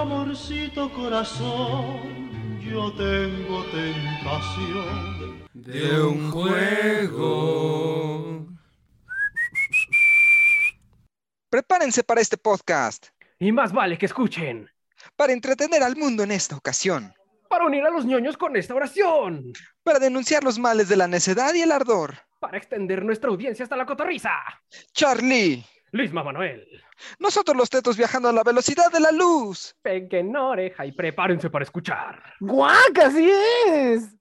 amorcito corazón, yo tengo tentación de un juego. Prepárense para este podcast, Y más vale que escuchen. para entretener al mundo en esta ocasión, Para unir a los ñoños con esta oración. para denunciar los males de la necedad y el ardor. Para extender nuestra audiencia hasta la cotorriza. Charlie, Luis Manuel. nosotros los tetos viajando a la velocidad de la luz. Peguen oreja y prepárense para escuchar. ¡Guac! ¡Así es!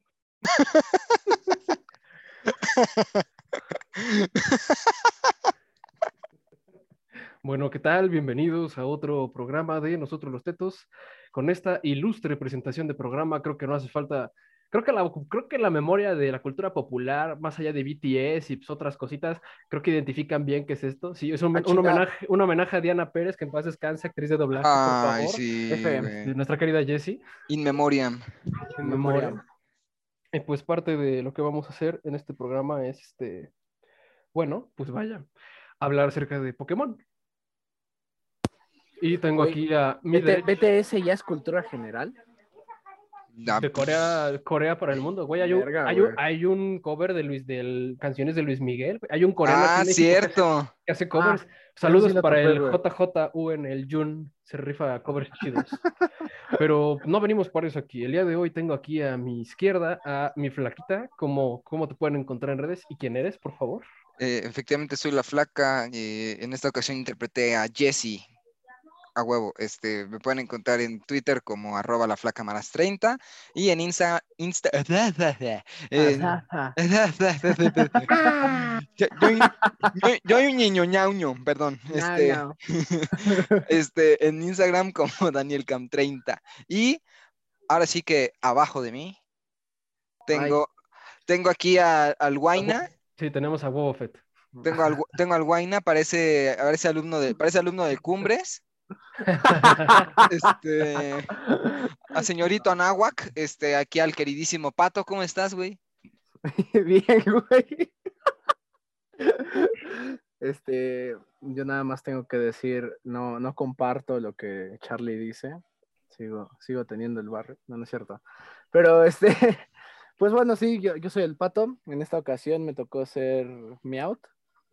Bueno, ¿qué tal? Bienvenidos a otro programa de Nosotros los Tetos. Con esta ilustre presentación de programa, creo que no hace falta. Creo que, la, creo que la memoria de la cultura popular, más allá de BTS y pues, otras cositas, creo que identifican bien qué es esto. Sí, es un, Ah, un homenaje, un homenaje a Diana Pérez, que en paz descanse, actriz de doblaje, por Ay, favor. sí. FM. nuestra querida Jessie. In memoriam. en Memoria. memoria. Y pues parte de lo que vamos a hacer en este programa es este, bueno, pues vaya, hablar acerca de Pokémon. Y tengo Oye, aquí a mi BTS ya es cultura general. Ah, de Corea, Corea para el mundo, güey. Hay un, Verga, hay un, güey. hay un cover de Luis, de canciones de Luis Miguel. Hay un coreano aquí Ah, en México que hace- cierto. que hace covers. Ah, Saludos sí para topé, el güey. JJU en el Jun. Se rifa covers chidos. Pero no venimos por eso aquí. El día de hoy tengo aquí a mi izquierda a mi flaquita. ¿Cómo, cómo te pueden encontrar en redes? ¿Y quién eres, por favor? Eh, efectivamente soy la flaca. eh, en esta ocasión interpreté a Jessie. A huevo. Este, me pueden encontrar en Twitter como arroba la flaca maras 30 y en Insta, Insta yo, yo- un niño ñauño, perdón. Este, No, no. este, en Instagram como DanielCam30. Y ahora sí que abajo de mí tengo, tengo aquí a- al Guaina. Sí, tenemos a Boba Fett. Tengo al, tengo al Guaina, parece, parece alumno de, parece alumno de Cumbres. Este, a señorito Anáhuac, este, aquí al queridísimo Pato, ¿cómo estás, güey? Bien, güey. Este, yo nada más tengo que decir, no, no comparto lo que Charlie dice. Sigo, sigo teniendo el barrio, no, no es cierto. Pero este, pues bueno, sí, yo, yo soy el pato. En esta ocasión me tocó ser Meowth,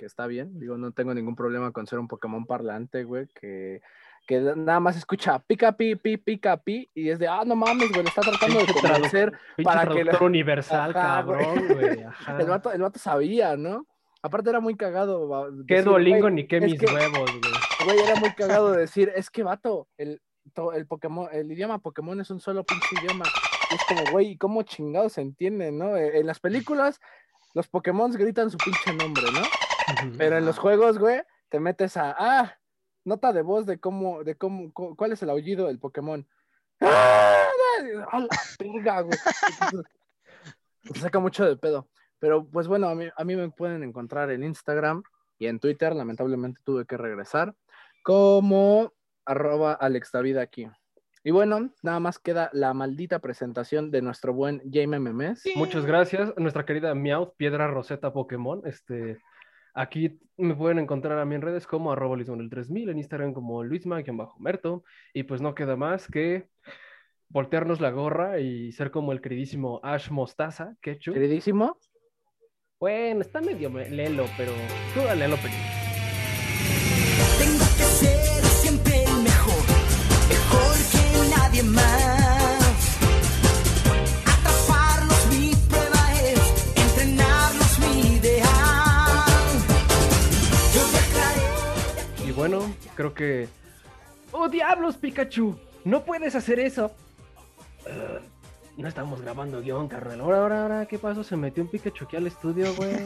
que está bien. Digo, no tengo ningún problema con ser un Pokémon parlante, güey, que, que nada más escucha pica pi, pi, pica pi, y es de, ah, no mames, güey, le está tratando de convencer. Para que la- universal, Ajá, cabrón, güey. ajá. El vato, el vato sabía, ¿no? Aparte era muy cagado. Qué güey, ni qué mis que- huevos, güey. Güey, era muy cagado de decir, es que vato, el, to- el Pokémon, el idioma Pokémon es un solo pinche idioma. Y es como, güey, ¿cómo chingados se entiende, no? Eh, En las películas, los Pokémon gritan su pinche nombre, ¿no? Pero en los juegos, güey, te metes a, ah, nota de voz de cómo, de cómo, cu- cuál es el aullido del Pokémon. ¡Ah! ¡A la verga, güey! Te saca mucho de pedo. Pero pues bueno, a mí, a mí me pueden encontrar en Instagram y en Twitter. Lamentablemente tuve que regresar como arroba Alex David aquí. Y bueno, nada más queda la maldita presentación de nuestro buen Jaime Memes. Muchas gracias, nuestra querida Meowth, Piedra Roseta Pokémon. Este, aquí me pueden encontrar a mí en redes como arroba luismanuel3000, en Instagram como luisma-merto. Y pues no queda más que voltearnos la gorra y ser como el queridísimo Ash Mostaza, Ketchup. Queridísimo. Bueno, está medio me- lelo, pero tú dale al opening. Tengo bueno, creo que... ¡Oh, diablos, Pikachu! ¡No puedes hacer eso! Eh, no estamos grabando guion, carnal. Ahora, ahora, ahora, ¿qué pasó? Se metió un Pikachu aquí al estudio, güey.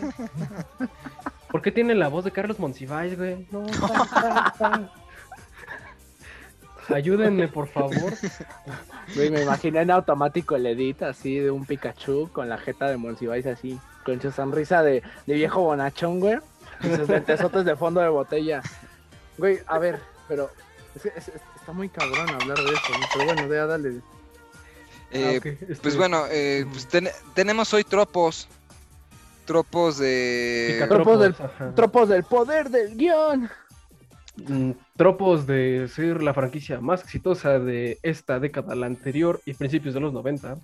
¿Por qué tiene la voz de Carlos Monsiváis, güey? No, pa, pa, pa. Ayúdenme, por favor. Güey, me imaginé en automático el edit así de un Pikachu con la jeta de Monsiváis así, con su sonrisa de, de viejo bonachón, güey. Y sus lentesotes de fondo de botella. Güey, a ver, pero es- es- es- está muy cabrón hablar de eso, ¿no? Pero bueno, ya dale. Eh, Ah, este, Pues bueno, eh, pues ten- tenemos hoy tropos. Tropos de. Tropos del- ajá. Tropos del poder del guion. Mm, tropos de ser la franquicia más exitosa de esta década, la anterior y principios de los 90.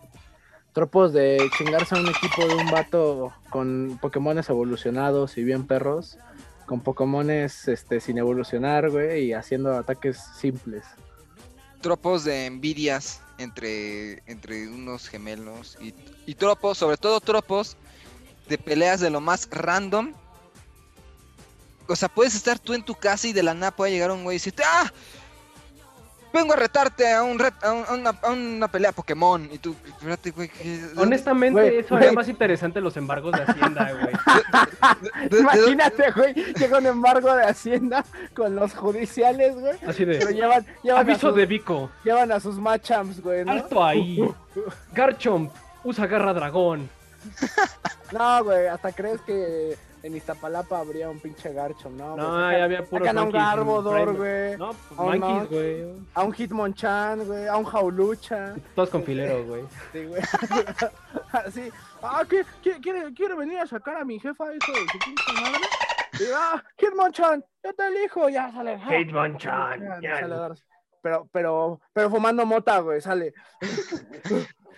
Tropos de chingarse a un equipo de un vato con Pokémones evolucionados y bien perros, con Pokémones este, sin evolucionar, güey, y haciendo ataques simples. Tropos de envidias entre, entre unos gemelos y, y tropos, sobre todo tropos de peleas de lo más random. O sea, puedes estar tú en tu casa y de la nada puede llegar un güey y decirte, ¡ah! Vengo a retarte a, un ret- a, un- a una, a una pelea Pokémon. Y tú, espérate, güey. ¿qué- de- Honestamente, Güey, eso güey. más interesante los embargos de Hacienda, güey. de- de- de- Imagínate, güey, llega un embargo de Hacienda con los judiciales, güey. Así Pero de. llevan, llevan, a, Aviso sus, de Vico. llevan a sus Machams, güey, ¿no? Alto ahí. Garchomp, usa garra dragón. No, güey, hasta crees que en Iztapalapa habría un pinche Garchomp, ¿no? No, Pues ahí había puros sacan a un Garbodor, güey. No, pues monkeys, güey. A un Hitmonchan, güey. A un Jaulucha. Todos con filero, güey. Sí, güey. Así. Ah, ¿qué, qué- quiere, quiere venir a sacar a mi jefa, hijo de su pinche madre? Y, ah, Hitmonchan, yo te elijo. Ya sale. ah, Hitmonchan, ya, sale Pero, pero, pero fumando mota, güey, sale.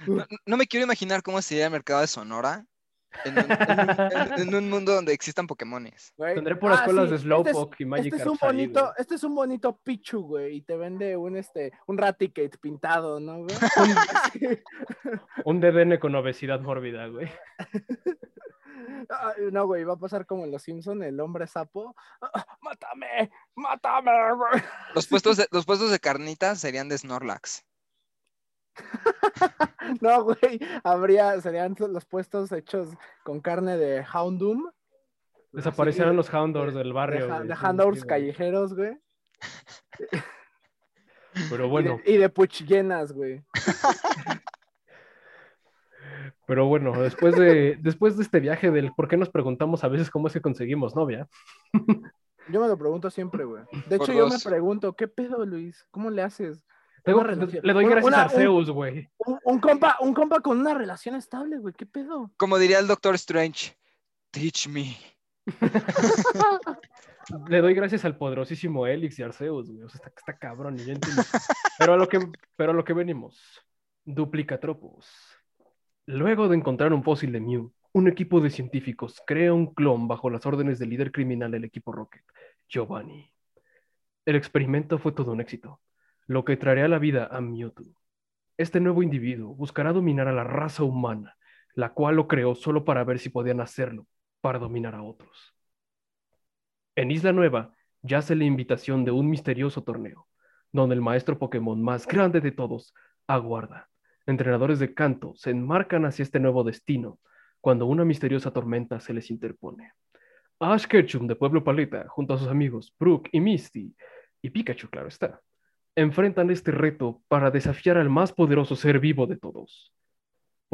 No, no me quiero imaginar cómo sería el mercado de Sonora en un, en un- en- en un mundo donde existan Pokémones. güey. Tendré puras Ah, escuelas sí, de este es- Slowpoke y Este Magikarp es un bonito, este es un bonito Pichu, güey, y te vende un este, un Raticate pintado, ¿no, güey? Un DDN con obesidad mórbida, güey. No, güey, va a pasar como en Los Simpson, el hombre sapo. ¡Ah, ¡Mátame! ¡Mátame, güey! Los puestos de, los puestos de carnitas serían de Snorlax. No, güey, habría, serían los puestos hechos con carne de Houndoom. Desaparecieron de- los Houndors del barrio. de, de güey. callejeros, güey. Pero Y bueno, de- Y de, puchillenas, güey. pero bueno, después de, después de este viaje del por qué nos preguntamos a veces cómo es que conseguimos novia, Yo me lo pregunto siempre, güey. De Por hecho, yo me pregunto, ¿qué pedo, Luis? ¿Cómo le haces? Tengo- Una relación- le doy gracias una- a Arceus, güey. Un, un compa, un compa con una relación estable, güey. ¿Qué pedo? Como diría el Doctor Strange, teach me. Le doy gracias al poderosísimo Elix y Arceus, güey. O sea, está, está cabrón, y yo entiendo. Pero a lo que, pero a lo que venimos. Duplicatropos. Luego de encontrar un fósil de Mew, un equipo de científicos crea un clon bajo las órdenes del líder criminal del equipo Rocket, Giovanni. El experimento fue todo un éxito, lo que traerá la vida a Mewtwo. Este nuevo individuo buscará dominar a la raza humana, la cual lo creó solo para ver si podían hacerlo, para dominar a otros. En Isla Nueva yace la invitación de un misterioso torneo, donde el maestro Pokémon más grande de todos aguarda. Entrenadores de canto se enmarcan hacia este nuevo destino cuando una misteriosa tormenta se les interpone. Ash Ketchum de Pueblo Paleta, junto a sus amigos Brooke y Misty, y Pikachu, claro está, enfrentan este reto para desafiar al más poderoso ser vivo de todos.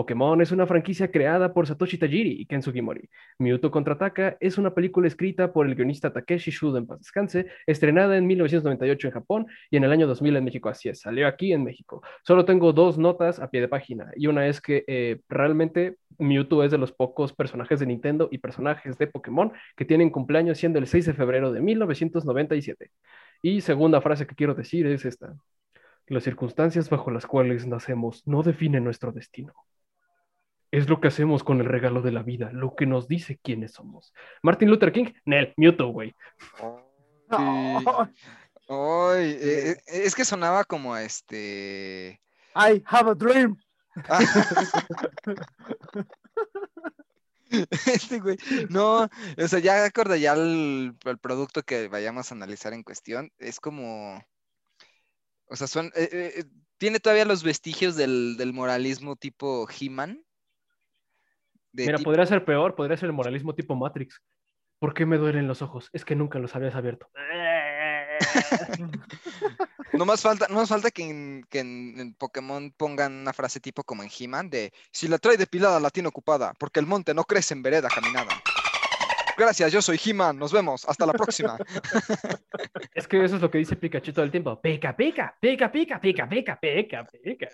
Pokémon es una franquicia creada por Satoshi Tajiri y Ken Sugimori. Mewtwo Contraataca es una película escrita por el guionista Takeshi Shuda en paz descanse, estrenada en 1998 en Japón y en el año 2000 en México. Así es, salió aquí en México. Solo tengo dos notas a pie de página y una es que eh, realmente Mewtwo es de los pocos personajes de Nintendo y personajes de Pokémon que tienen cumpleaños siendo el 6 de febrero de 1997. Y segunda frase que quiero decir es esta. Las circunstancias bajo las cuales nacemos no definen nuestro destino. Es lo que hacemos con el regalo de la vida, lo que nos dice quiénes somos. Martin Luther King, Nel, Mewtwo, güey. No. Ay, eh, eh, es que sonaba como a este. I have a dream. Este güey. No, o sea, ya acorde ya el, el producto que vayamos a analizar en cuestión. Es como. O sea, son. eh, eh, eh, tiene todavía los vestigios del, del moralismo tipo He-Man. De Mira, tipo- podría ser peor, podría ser el moralismo tipo Matrix. ¿Por qué me duelen los ojos? Es que nunca los habías abierto. No más falta, no más falta que, en, que en, en Pokémon pongan una frase tipo como en He-Man de si la trae depilada la tiene ocupada, porque el monte no crece en vereda caminada. Gracias, yo soy He-Man. Nos vemos. Hasta la próxima. Es que eso es lo que dice Pikachu todo el tiempo. Pica, pica, pica, pica, pica, pica, pica, pica.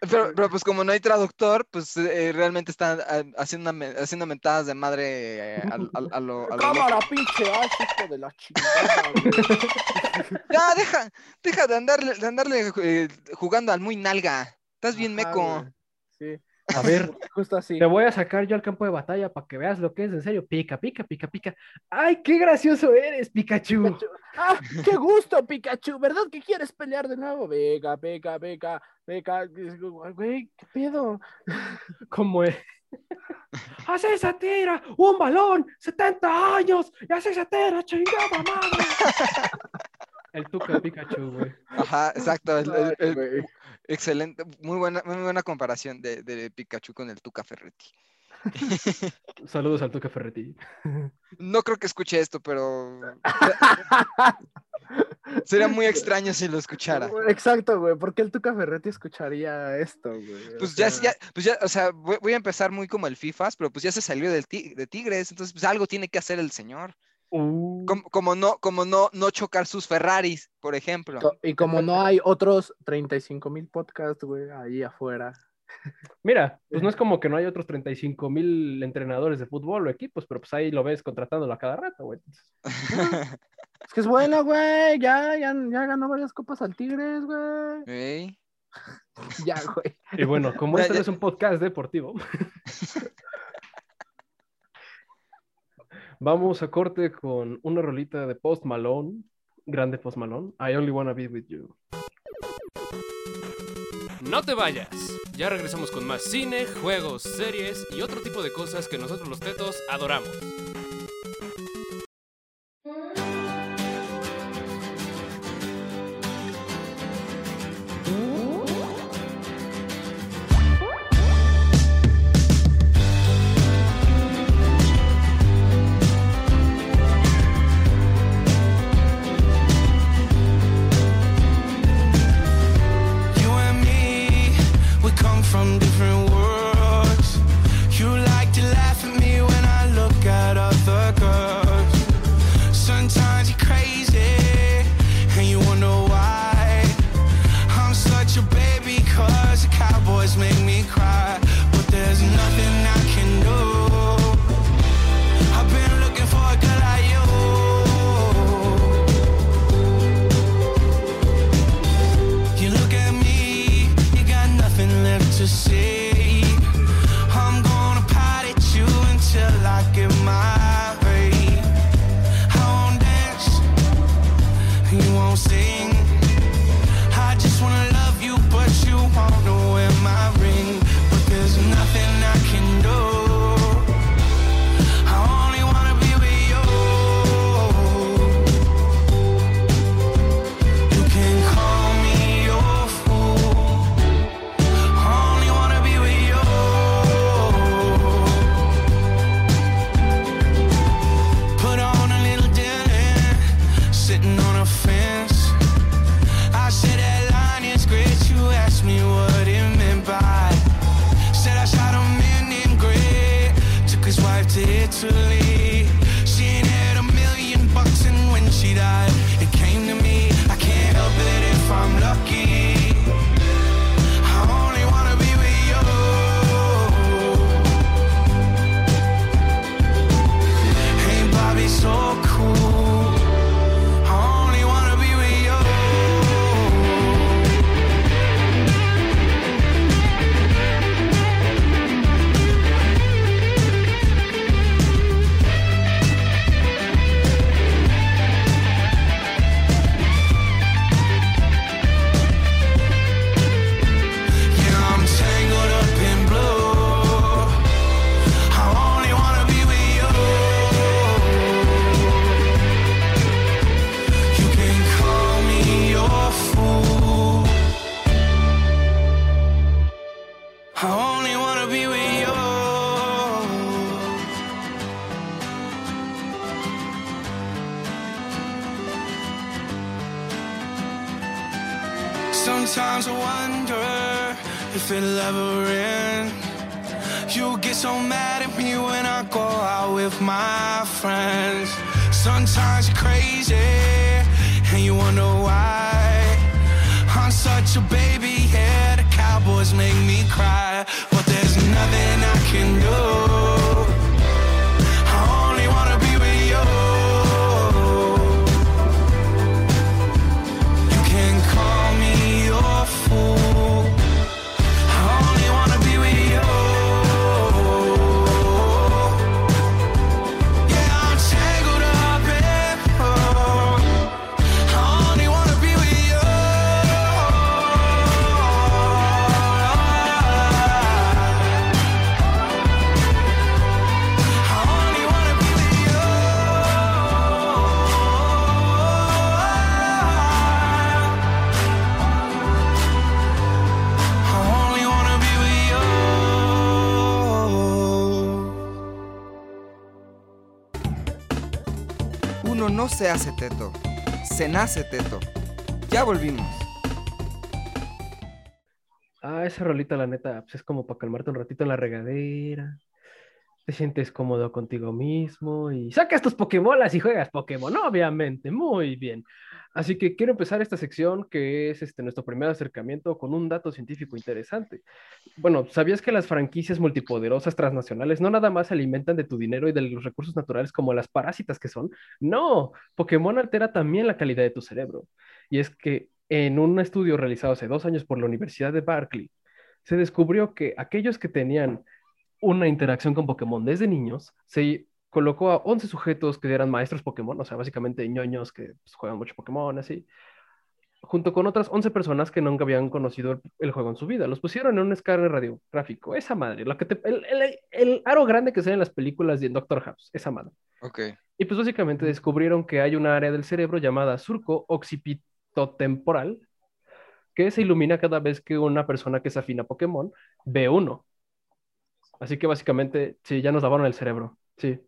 Pero, pero, pues como no hay traductor, pues eh, realmente están ah, haciendo, haciendo mentadas de madre eh, a, lo, a lo loco. Cámara, pinche Ash, hijo de la chingada. Ya, deja, deja de andarle, de andarle eh, jugando al muy nalga. Estás bien Ajá, meco. güey. Sí, A ver, justo así. te voy a sacar yo al campo de batalla para que veas lo que es en serio. Pica, pica, pica, pica. ¡Ay, qué gracioso eres, Pikachu! Pikachu. ¡Ah, qué gusto, Pikachu! ¿Verdad que quieres pelear de nuevo? Venga, venga, venga, venga. Güey, ¿qué pedo? ¿Cómo es? ¡Hace esa tira! ¡Un balón! ¡70 años! ¡Y hace esa tira, chingada madre! El Tuca Pikachu, güey. Ajá, exacto. el- el- Ay, el- güey. Excelente, muy buena, muy buena comparación de, de Pikachu con el Tuca Ferretti. Saludos al Tuca Ferretti. No creo que escuche esto, pero sería muy extraño si lo escuchara. Exacto, güey. ¿Por qué el Tuca Ferretti escucharía esto, güey? O Pues ya, sea, ya, pues ya, o sea, voy, voy a empezar muy como el FIFAs, pero pues ya se salió del ti- de Tigres, entonces pues algo tiene que hacer el señor. Uh, Como, como no, como no, no chocar sus Ferraris, por ejemplo. Y como no hay otros 35 mil podcasts, güey, ahí afuera. Mira, pues no es como que no hay otros 35 mil entrenadores de fútbol o equipos, pero pues ahí lo ves contratándolo a cada rato, güey. Entonces, Es que es bueno, güey. Ya, ya, ya ganó varias copas al Tigres, güey. Ey. Ya, güey. Y bueno, como Ya, este no es un podcast deportivo, vamos a corte con una rolita de Post Malone, grande Post Malone, I Only Wanna Be With You. No te vayas. Ya regresamos con más cine, juegos, series y otro tipo de cosas que nosotros los tetos adoramos. Me when I go out with my friends. Sometimes you're crazy, and you wonder why. I'm such a baby, yeah. The cowboys make me cry, but there's nothing I can do. No se hace teto, se nace teto. Ya volvimos. Ah, esa rolita, la neta, pues es como para calmarte un ratito en la regadera. Te sientes cómodo contigo mismo y sacas tus Pokémonas y juegas Pokémon, obviamente, muy bien. Así que quiero empezar esta sección que es este, nuestro primer acercamiento con un dato científico interesante. Bueno, ¿sabías que las franquicias multipoderosas transnacionales no nada más se alimentan de tu dinero y de los recursos naturales como las parásitas que son? No, Pokémon altera también la calidad de tu cerebro. Y es que en un estudio realizado hace dos años por la Universidad de Berkeley, se descubrió que aquellos que tenían una interacción con Pokémon desde niños, se colocó a 11 sujetos que eran maestros Pokémon, o sea, básicamente ñoños que pues, juegan mucho Pokémon, así, junto con otras 11 personas que nunca habían conocido el, el juego en su vida. Los pusieron en un escáner radiográfico, esa madre, lo que te- el, el- el aro grande que se ve en las películas de Doctor House, esa madre. Ok. Y pues básicamente descubrieron que hay una área del cerebro llamada surco occipitotemporal que se ilumina cada vez que una persona que se afina a Pokémon ve uno. Así que básicamente, sí, ya nos lavaron el cerebro. Sí.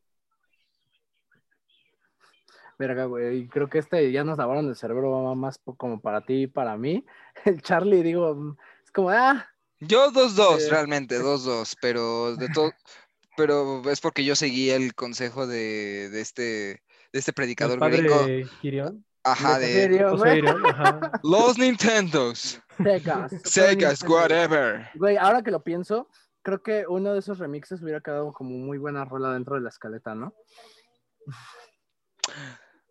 Verga, güey. Creo que este ya nos lavaron el cerebro más como para ti y para mí. El Charlie, digo, mm, es como, ah, Yo 2-2, Eh, realmente, 2-2, pero de todo, pero es porque yo seguí el consejo de, de este, de este predicador padre gringo. Kirion. Ajá, ¿en de serio, ajá. los Nintendos, Segas. Segas, whatever. Güey, ahora que lo pienso, creo que uno de esos remixes hubiera quedado como muy buena rola dentro de la escaleta, ¿no?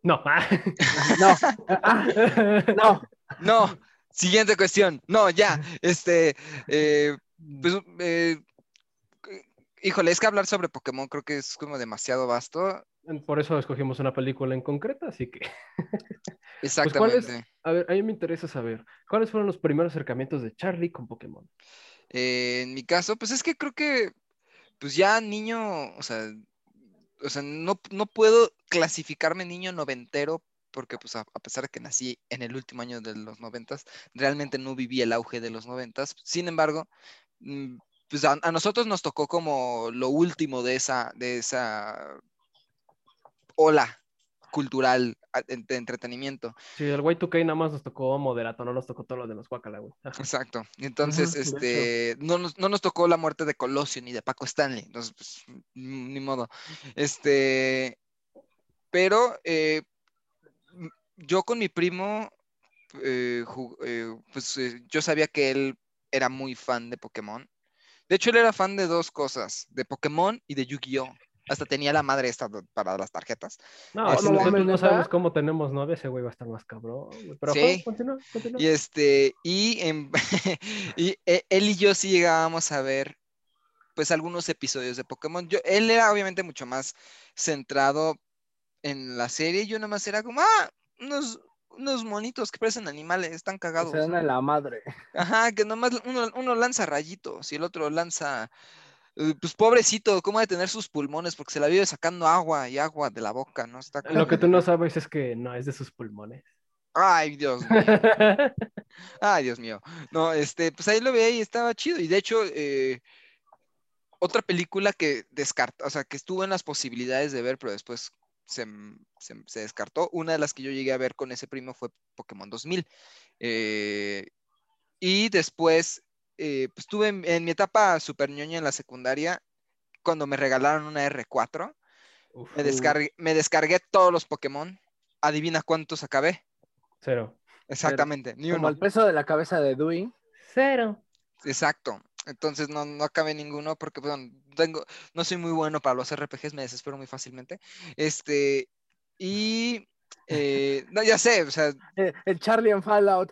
No. No, no. No, siguiente cuestión. No, ya, este, eh, pues, eh, híjole, es que hablar sobre Pokémon creo que es como demasiado vasto. Por eso escogimos una película en concreto, así que. Exactamente. ¿cuál es? A ver, a mí me interesa saber, ¿cuáles fueron los primeros acercamientos de Charlie con Pokémon? Eh, en mi caso, pues es que creo que, pues ya niño, o sea, o sea, no, no puedo clasificarme niño noventero porque pues a, pesar de que nací en el último año de los noventas, realmente no viví el auge de los noventas. Sin embargo, mm, pues a, a nosotros nos tocó como lo último de esa, de esa ola cultural de entretenimiento. Sí, el Y2K nada más nos tocó moderato, no nos tocó todo lo de los Guacala, güey. Exacto. Entonces, este, no nos, no nos tocó la muerte de Colosio ni de Paco Stanley. Entonces, pues, mm, ni modo. Este, pero eh, yo con mi primo, eh, eh, pues eh, yo sabía que él era muy fan de Pokémon. De hecho, él era fan de dos cosas, de Pokémon y de Yu-Gi-Oh! Hasta tenía la madre esta para las tarjetas. No, Este- nosotros no ¿neta? sabemos cómo tenemos novia, ese güey va a estar más cabrón. Pero Sí. continúa, continúa. Y este, y, en- y e- él y yo sí llegábamos a ver pues algunos episodios de Pokémon. Yo, él era obviamente mucho más centrado en la serie, yo nada más era como, ah, unos, unos monitos que parecen animales, están cagados. Se dan a la madre. Ajá, que nomás uno, uno lanza rayitos y el otro lanza, pues pobrecito, ¿cómo ha de tener sus pulmones? Porque se la vive sacando agua y agua de la boca, ¿no? Está como- Lo que tú no sabes es que no es de sus pulmones. Ay, Dios mío. Ay, Dios mío. No, este, pues ahí lo veía y estaba chido. Y de hecho, eh, otra película que descarta, o sea, que estuvo en las posibilidades de ver, pero después se, se descartó. Una de las que yo llegué a ver con ese primo fue Pokémon 2000. Eh, y después eh, pues tuve en, en mi etapa super ñoña en la secundaria, cuando me regalaron una R4, Uf, me descargué, me descargué todos los Pokémon. Adivina cuántos acabé. Cero. Exactamente, ni Como uno. el peso de la cabeza de Dewey. Cero. Exacto. Entonces no, no acabé ninguno porque bueno, tengo, no soy muy bueno para los RPGs, me desespero muy fácilmente. Este, y eh, no, ya sé, o sea, el Charlie en Fallout.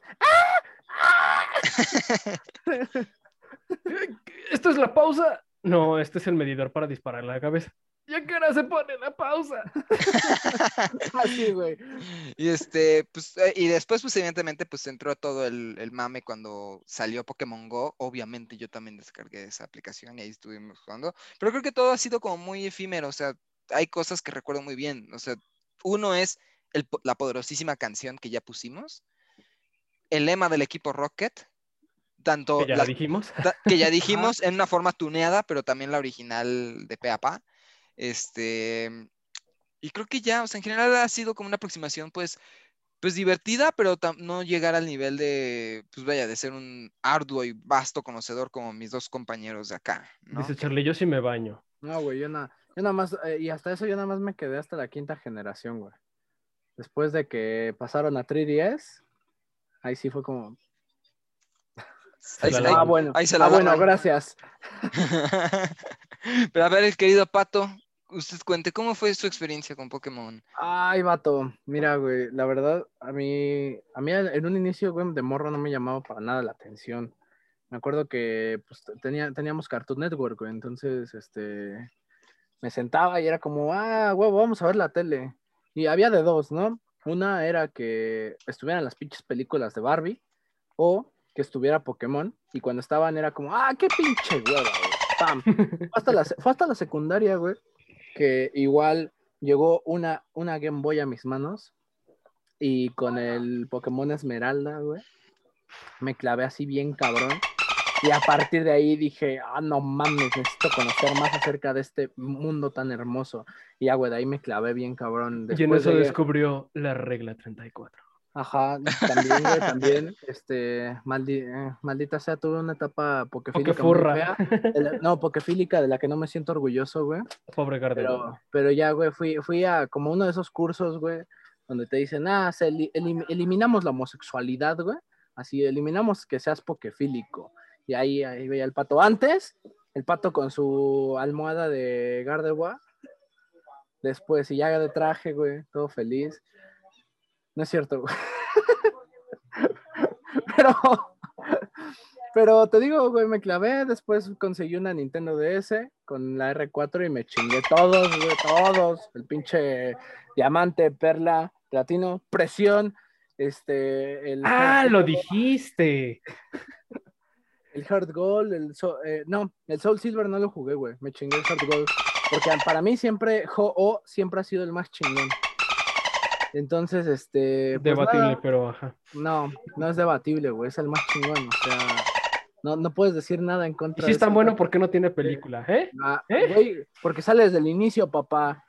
¿Esto es la pausa? No, este es el medidor para disparar en la cabeza. ¿Ya qué hora se pone la pausa? Así, güey. y este, pues, eh, y después, pues, evidentemente, pues entró todo el, el mame cuando salió Pokémon Go. Obviamente, yo también descargué esa aplicación y ahí estuvimos jugando. Pero creo que todo ha sido como muy efímero, o sea, hay cosas que recuerdo muy bien. O sea, uno es el la poderosísima canción que ya pusimos, el lema del equipo Rocket, tanto Que ya la- dijimos. ta- que ya dijimos en una forma tuneada, pero también la original de pe a pa. Este, y creo que ya, o sea, en general ha sido como una aproximación, pues, pues divertida, pero tam- no llegar al nivel de, pues vaya, de ser un arduo y vasto conocedor como mis dos compañeros de acá, ¿no? Dice Charlie, yo sí me baño. No, güey, yo, na- yo nada más, eh, y hasta eso yo nada más me quedé hasta la quinta generación, güey. Después de que pasaron a 3DS, ahí sí fue como, Ahí, se- ah, bueno, ahí se la ah, bueno, gracias. Pero a ver, el querido Pato, usted cuente, ¿cómo fue su experiencia con Pokémon? Ay, vato, mira, güey, la verdad, a mí, a mí en un inicio, güey, de morro no me llamaba para nada la atención. Me acuerdo que pues, tenía, teníamos Cartoon Network, güey, entonces, este, me sentaba y era como, ah, huevo, vamos a ver la tele. Y había de dos, ¿no? Una era que estuvieran las pinches películas de Barbie o que estuviera Pokémon y cuando estaban era como, ah, qué pinche hueva, güey. Pam. Fue hasta la, fue hasta la secundaria, güey, que igual llegó una, una Game Boy a mis manos y con el Pokémon Esmeralda, güey, me clavé así bien cabrón. Y a partir de ahí dije, ah, no mames, necesito conocer más acerca de este mundo tan hermoso. Y ah, güey, de ahí me clavé bien cabrón. y en eso descubrió la regla 34. Ajá, también, güey, también, este, maldi- eh, maldita sea, tuve una etapa pokefílica muy fea. No, pokefílica de la que no me siento orgulloso, güey. Pobre Gardevoir. Pero, pero ya, güey, fui, fui a como uno de esos cursos, güey, donde te dicen, ah, se eli- elim- eliminamos la homosexualidad, güey. Así, eliminamos que seas pokefílico. Y ahí, ahí veía el pato. Antes, el pato con su almohada de Gardevoir. Después, y ya de traje, güey, todo feliz. No es cierto, güey. pero, pero te digo, güey, me clavé. Después conseguí una Nintendo DS con la R4 y me chingué todos, güey, todos. El pinche diamante, perla, platino, presión. Este, el Ah, lo dijiste. El Heart Gold, el Soul, eh, no, el Soul Silver no lo jugué, güey. Me chingué el Heart Gold. Porque para mí siempre, Ho-Oh siempre ha sido el más chingón. Entonces, este. pues Debatible, nada. pero ajá. No, no es debatible, güey, es el más chingón, o sea, no, no puedes decir nada en Y contra si de es tan bueno. ¿por qué no tiene película? ¿Eh? Ah, ¿Eh? güey, porque sale desde el inicio, papá,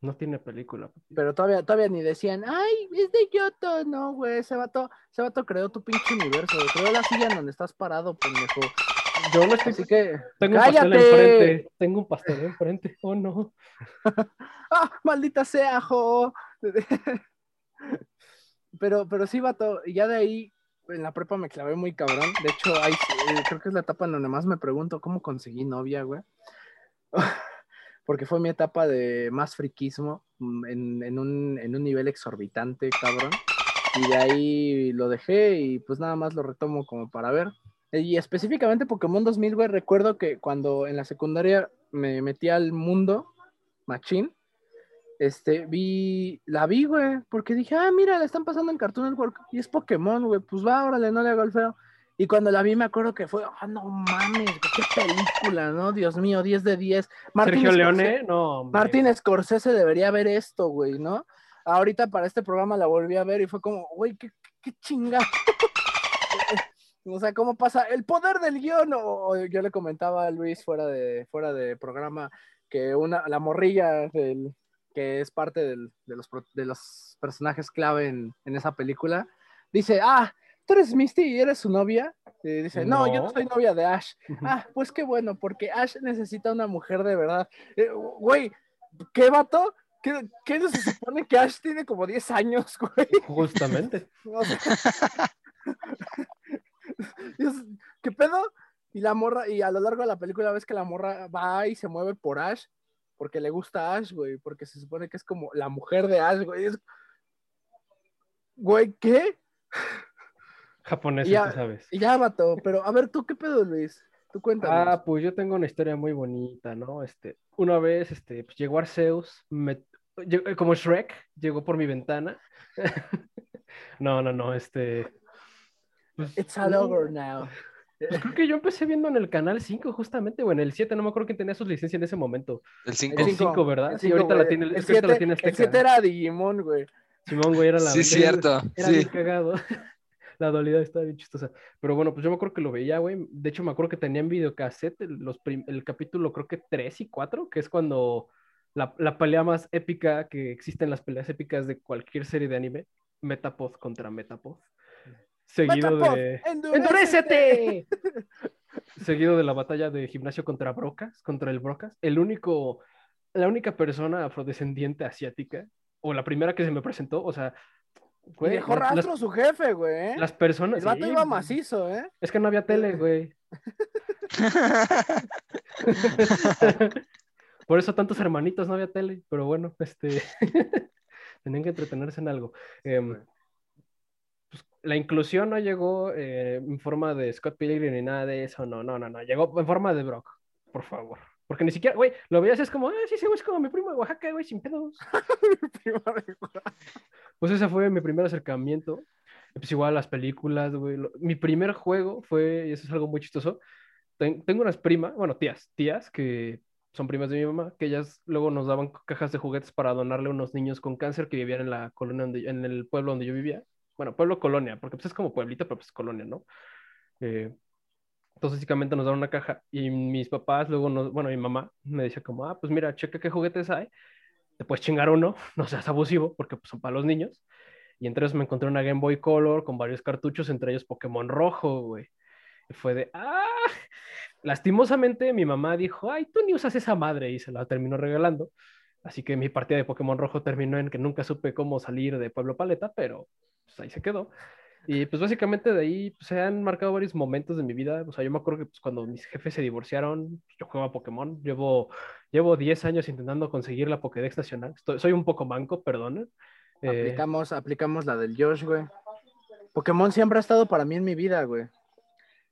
No tiene película. pero todavía, todavía ni decían, ay, es de Yoto, no, güey, ese vato, ese vato creó tu pinche universo, güey, creó la silla en donde estás parado, pendejo, Yo no estoy. así que, Tengo un pastel ¡cállate! enfrente. Tengo un pastel enfrente. Oh, no. ¡Ah, maldita sea, jo! Pero, pero sí, vato, y ya de ahí, en la prepa me clavé muy cabrón. De hecho, sí, eh, creo que es la etapa en donde más me pregunto cómo conseguí novia, güey. Porque fue mi etapa de más friquismo, mm, en, en un, en un nivel exorbitante, cabrón. Y de ahí lo dejé y pues nada más lo retomo como para ver. Y específicamente Pokémon 2000, güey, recuerdo que cuando en la secundaria me metí al mundo, machín, este, vi, la vi, güey, porque dije, ah, mira, la están pasando en Cartoon Network y es Pokémon, güey, pues va, órale, no le hago el feo. Y cuando la vi me acuerdo que fue, ah, no mames, qué película, ¿no? Dios mío, 10 de 10. Martín Sergio Leone, no. hombre. Martín Scorsese debería ver esto, güey, ¿no? Ahorita para este programa la volví a ver y fue como, güey, qué, qué chinga. o sea, ¿cómo pasa? El poder del guion. O, o yo le comentaba a Luis fuera de, fuera de programa que una, la morrilla del, que es parte del- de, los, de los personajes clave en, en esa película, dice, ah, tú eres Misty y eres su novia. Y dice, no, yo no soy novia de Ash. Ah, pues qué bueno, porque Ash necesita una mujer de verdad. Eh, Güey, ¿qué vato? ¿Qué, qué no se supone que Ash tiene como 10 años, güey? Justamente. O sea, ¿Qué pedo? Y la morra, y a lo largo de la película ves que la morra va y se mueve por Ash, porque le gusta Ash, güey, porque se supone que es como la mujer de Ash, güey. Es- Güey, ¿qué? Japonés, Ya. tú sabes. Y ya, vato, pero a ver, ¿tú qué pedo, Luis? Tú cuéntanos. Ah, pues yo tengo una historia muy bonita, ¿no? Este, una vez, este, pues llegó Arceus, me- como Shrek, llegó por mi ventana. No, no, no, este. Pues, It's all no, over now. pues creo que yo empecé viendo en el canal 5, justamente, o en el 7, no me acuerdo quién tenía sus licencias en ese momento. El 5. El cinco, cinco, ¿verdad? el Sí, cinco, ahorita la güey. tiene- El es que ahorita la siete- tiene El Azteca. 7 era Digimon, güey. Simón, güey, era la. Sí, cierto. Era Sí. bien cagado. La dualidad estaba bien chistosa. Pero bueno, pues yo me acuerdo que lo veía, güey. De hecho, me acuerdo que tenía en videocassette el, los prim- el capítulo, creo que 3 y 4, que es cuando la, la pelea más épica que existe en las peleas épicas de cualquier serie de anime, Metapod contra Metapod. Seguido Metapod, de. ¡endurécete! Seguido de la batalla de gimnasio contra Brocas, contra el Brocas. El único, la única persona afrodescendiente asiática, o la primera que se me presentó, o sea, Y güey, dejó las- rastro su jefe, güey. ¿eh? las personas. El vato sí, iba macizo, ¿eh? Es que no había tele, güey. Por eso tantos hermanitos no había tele, pero bueno, este tenían que entretenerse en algo. Pues, la inclusión no llegó eh, en forma de Scott Pilgrim ni nada de eso, no, no, no, no, llegó en forma de Brock, por favor. Porque ni siquiera, güey, lo veías es como, ah, sí, sí, güey, es como mi primo de Oaxaca, güey, sin pedos. Pues ese fue mi primer acercamiento. Pues igual las películas, güey. lo- Mi primer juego fue, y eso es algo muy chistoso. ten- tengo unas primas, bueno, tías, tías que son primas de mi mamá, que ellas luego nos daban cajas de juguetes para donarle a unos niños con cáncer que vivían en la colonia, donde, en el pueblo donde yo vivía. Bueno, pueblo colonia, porque pues es como pueblito, pero pues colonia, ¿no? Eh, entonces, básicamente nos daban una caja y mis papás, luego, nos, bueno, mi mamá me decía como, ah, pues mira, checa qué juguetes hay, te puedes chingar uno, no seas abusivo, porque pues, son para los niños. Y entre ellos me encontré una Game Boy Color con varios cartuchos, entre ellos Pokémon Rojo, güey. Y fue de, ah, lastimosamente mi mamá dijo, ay, tú ni usas esa madre y se la terminó regalando. Así que mi partida de Pokémon Rojo terminó en que nunca supe cómo salir de Pueblo Paleta, pero pues ahí se quedó. Y pues básicamente de ahí pues, se han marcado varios momentos de mi vida. O sea, yo me acuerdo que pues, cuando mis jefes se divorciaron, yo jugaba Pokémon. Llevo, llevo 10 años intentando conseguir la Pokédex nacional. Estoy- soy un poco manco, perdonen. Eh, Aplicamos, aplicamos la del Josh, güey. Pokémon siempre ha estado para mí en mi vida, güey.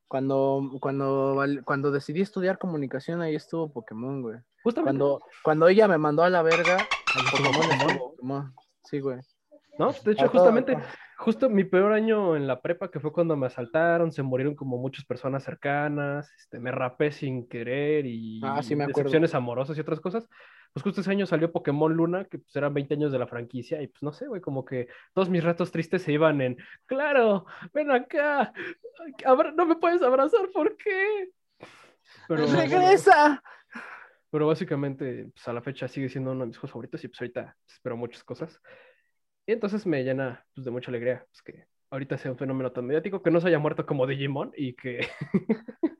Cuando, cuando, cuando decidí estudiar comunicación, ahí estuvo Pokémon, güey. justamente, Cuando, cuando ella me mandó a la verga, Pokémon estuvo Pokémon. Sí, güey. ¿no? De hecho, A todo- justamente, justo mi peor año en la prepa, que fue cuando me asaltaron, se murieron como muchas personas cercanas, este, me rapé sin querer y Ah, sí me decepciones amorosas y otras cosas. Pues justo ese año salió Pokémon Luna, que pues eran 20 años de la franquicia, y pues no sé, güey, como que todos mis ratos tristes se iban en, claro, ven acá, abra- no me puedes abrazar, ¿por qué? Pero, ¡Regresa! pero básicamente, pues a la fecha sigue siendo uno de mis juegos favoritos y pues ahorita espero muchas cosas. Y entonces me llena pues, de mucha alegría pues, que ahorita sea un fenómeno tan mediático, que no se haya muerto como Digimon y que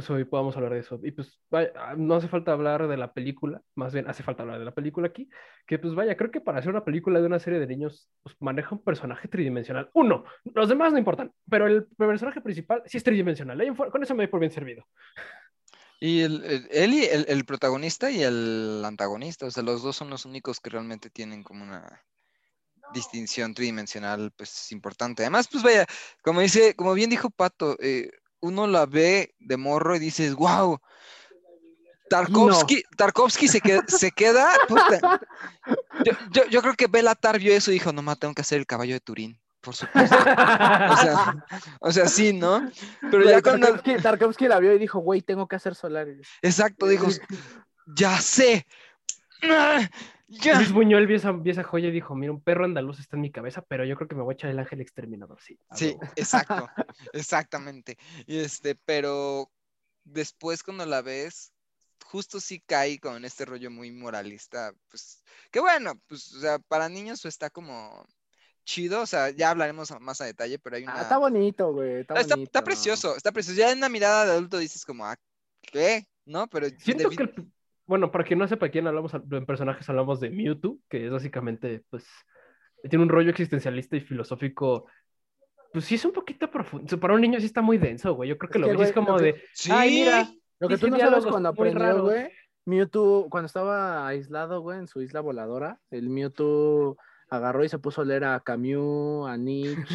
pues hoy podamos hablar de eso. Y pues vaya, ah, no hace falta hablar de la película, más bien hace falta hablar de la película aquí, que pues vaya, creo que para hacer una película de una serie de niños, pues maneja un personaje tridimensional. Uno, los demás no importan, pero el personaje principal sí es tridimensional. En- Con eso me doy por bien servido. Y el, el- él el, el protagonista y el antagonista, o sea, los dos son los únicos que realmente tienen como una distinción tridimensional, pues importante. Además, pues vaya, como dice, como bien dijo Pato, eh, uno la ve de morro y dices, wow, Tarkovsky, Tarkovsky se, que- se queda, puta. Yo, yo- yo creo que Belatar vio eso y dijo, no, ma, tengo que hacer el caballo de Turín, por supuesto. O sea, o sea, sí, ¿no? Pero ya cuando, Tarkovsky, Tarkovsky la vio y dijo, güey, tengo que hacer Solaris. exacto, dijo, ya sé. Ah, Ya. Luis Buñuel vio esa, vio esa joya y dijo, mira, un perro andaluz está en mi cabeza, pero yo creo que me voy a echar el ángel exterminador, sí. Sí, huevo". exacto, exactamente. Y este, pero después cuando la ves, justo sí cae con este rollo muy moralista, pues, que bueno, pues, o sea, para niños está como chido, o sea, ya hablaremos más a detalle, pero hay una... Ah, está bonito, güey. Está, bonito. está precioso, está precioso. Ya en una mirada de adulto dices como, ah, ¿qué? ¿No? Pero Siento de- que, el- bueno, para quien no sepa quién hablamos, en personajes hablamos de Mewtwo, que es básicamente, pues, tiene un rollo existencialista y filosófico. Pues sí es un poquito profundo. Para un niño sí está muy denso, güey. Yo creo que Es lo que, ves como que- de, Sí. ay, mira, Lo que tú no sabes cuando aprendió, güey, Mewtwo, cuando estaba aislado, güey, en su isla voladora, el Mewtwo agarró y se puso a leer a Camus, a Nietzsche.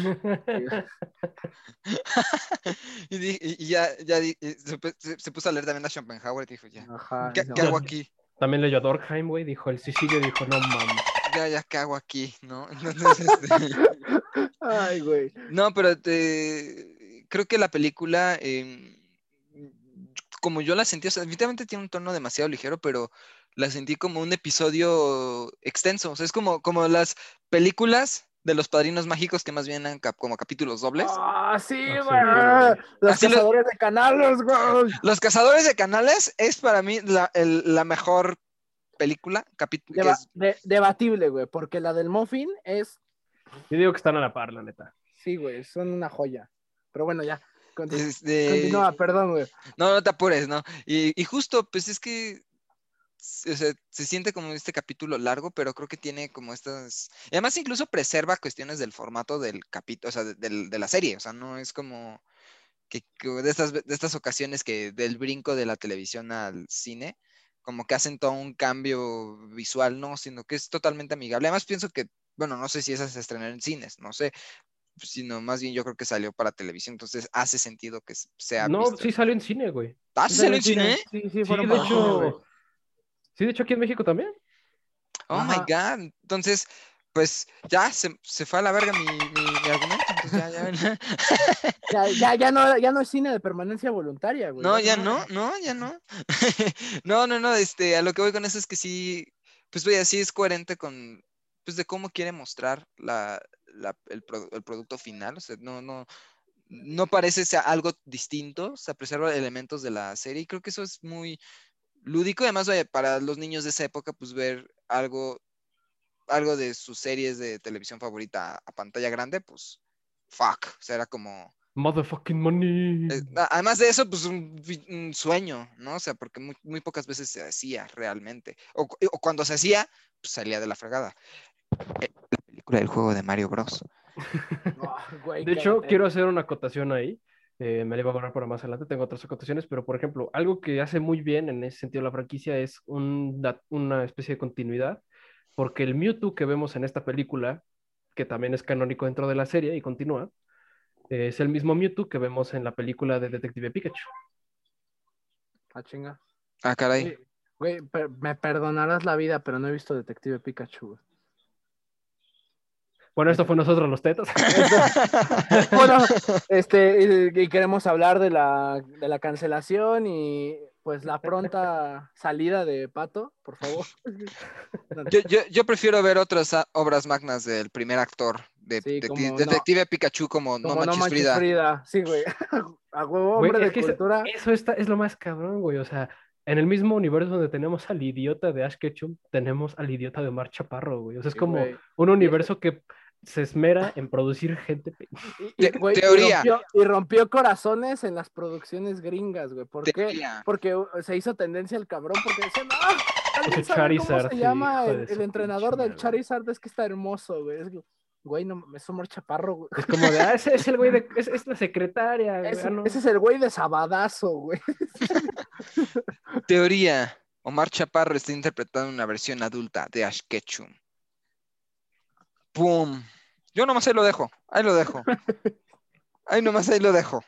y, y- y ya, ya y se, se- puso a leer también a Schopenhauer y dijo, ya, Ajá. ¿qué, no. qué hago aquí? También leyó a Dorkheim, güey. Dijo el Sicilio, dijo, no mames. Ya, ya, ¿qué hago aquí? ¿No? Entonces, este, Ay, güey. No, pero te- creo que la película, em, como yo la sentí, o sea, definitivamente tiene un tono demasiado ligero, pero la sentí como un episodio extenso. O sea, es como, como las películas de los padrinos mágicos que más bien eran cap- como capítulos dobles. Ah, sí, Ah, sí, güey. Los Así lo- cazadores de canales, güey. Los cazadores de canales es para mí la, el- la mejor película, capítulo. Deba- de- debatible, güey, porque la del Muffin es, Yo digo que están a la par, la neta. sí, güey, son una joya. Pero bueno, ya. Este, Continúa, perdón, güey. No, no te apures, ¿no? Y, y justo, pues es que s- o sea, se siente como este capítulo largo, pero creo que tiene como estas... Y además incluso preserva cuestiones del formato del capítulo, o sea, de, del- de la serie, o sea, no es como que, que de, estas, de estas ocasiones que del brinco de la televisión al cine, como que hacen todo un cambio visual, no, sino que es totalmente amigable. Además pienso que, bueno, no sé si esa se estrenó en cines, no sé, sino más bien yo creo que salió para televisión, entonces hace sentido que sea No, visto. sí salió en cine, güey. ¿Ah, sí salió en cine? Sí, sí, Sí, fueron de para cine, güey. Sí, de hecho aquí en México también. Oh my. God. Entonces, pues ya se, se fue a la verga mi, mi- mi argumento. Entonces, ya, ya, Ya, ya, ya, no, ya no es cine de permanencia voluntaria, güey. no, ya no, no, ya no. no, no, no. Este, a lo que voy con eso es que sí, pues vaya, sí es coherente con, pues de cómo quiere mostrar la, la- el, pro- el producto final. O sea, no, no, no parece ser algo distinto. O sea, preserva elementos de la serie. Y creo que eso es muy lúdico. y Además, vaya, para los niños de esa época, pues ver algo, algo de sus series de televisión favorita a, pantalla grande, pues fuck. O sea, era como. Motherfucking money. eh, además de eso, pues un, un sueño, ¿no? O sea, porque muy, muy pocas veces se hacía realmente. O, o cuando se hacía, pues salía de la fregada. Eh, la película del juego de Mario Bros. De hecho, quiero hacer una acotación ahí. Eh, me la iba a guardar para más adelante. Tengo otras acotaciones, pero por ejemplo, algo que hace muy bien en ese sentido la franquicia es un una especie de continuidad, porque el Mewtwo que vemos en esta película, que también es canónico dentro de la serie y continúa, eh, es el mismo Mewtwo que vemos en la película de Detective Pikachu. Ah, chinga. Ah, caray. Güey, Güey, per- me perdonarás la vida, pero no he visto Detective Pikachu. Güey. Bueno, esto fue nosotros los tetas. bueno, este, y, y queremos hablar de la, de la cancelación y pues la pronta salida de Pato, por favor. Yo, yo, yo prefiero ver otras obras magnas del primer actor de Sí, Detecti- como no- Detective Pikachu como, Como No Manches Frida. Sí, güey. A huevo, Güey, hombre es de que eso- cultura. Eso está, es lo más cabrón, güey. O sea, en el mismo universo donde tenemos al idiota de Ash Ketchum, tenemos al idiota de Omar Chaparro, güey. O sea, es Sí, como güey. un universo que se esmera en producir gente. Y- y, Te- güey, y teoría. rompió, y rompió corazones en las producciones gringas, güey. ¿Por qué? Porque uh, se hizo tendencia el cabrón, porque decían, ¡ah! ¿Alguien Ese sabe cómo Charizard, se sí, llama el, entrenador del. Charizard? Es que está hermoso, güey. Es, güey, no, es Omar Chaparro, güey. Es como de, ah, ese es el güey de. Es, es la secretaria. güey, Ese, ah, no. ese es el güey de Sabadazo, güey. Teoría. Omar Chaparro está interpretando una versión adulta de Ash Ketchum. ¡Pum! Yo nomás ahí lo dejo. Ahí lo dejo. Ahí nomás ahí lo dejo.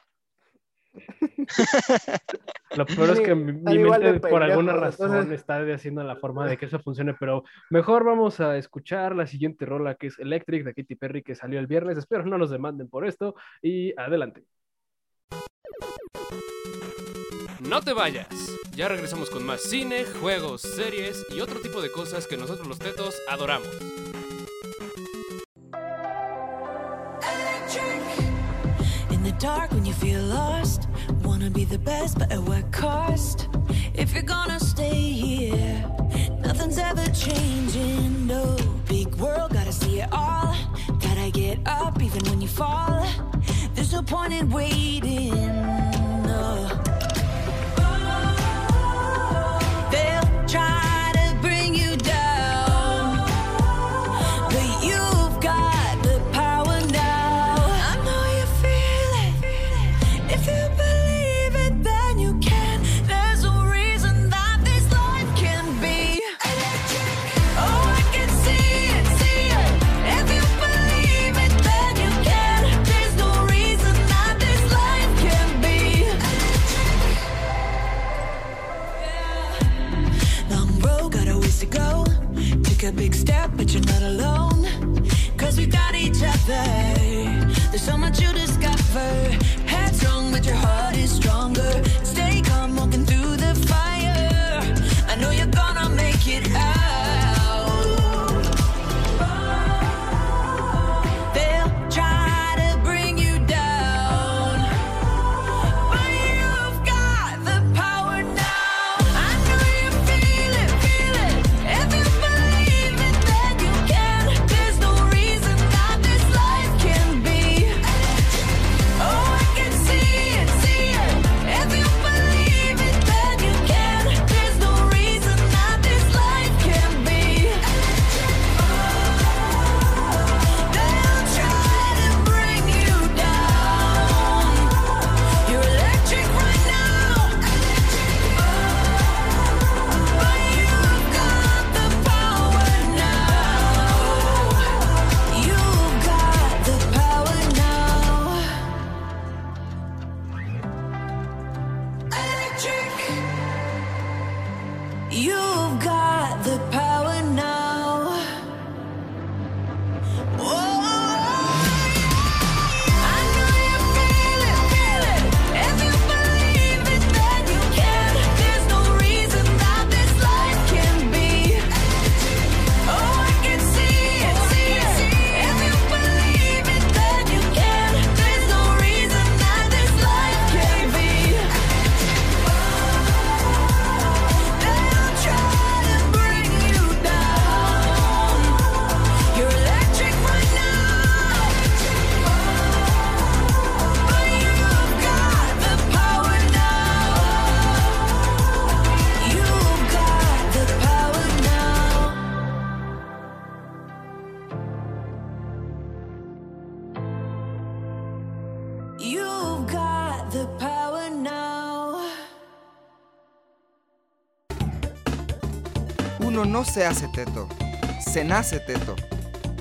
Lo peor es que mi, mente, por alguna razón, está haciendo la forma de que eso funcione. Pero mejor vamos a escuchar la siguiente rola que es Electric de Katy Perry que salió el viernes. Espero no nos demanden por esto. Y adelante. No te vayas. Ya regresamos con más cine, juegos, series y otro tipo de cosas que nosotros los tetos adoramos. Dark when you feel lost, wanna be the best, but at what cost? If you're gonna stay here, nothing's ever changing. No big world, gotta see it all. Gotta get up even when you fall. There's no point in waiting. no. never no se hace teto, se nace teto.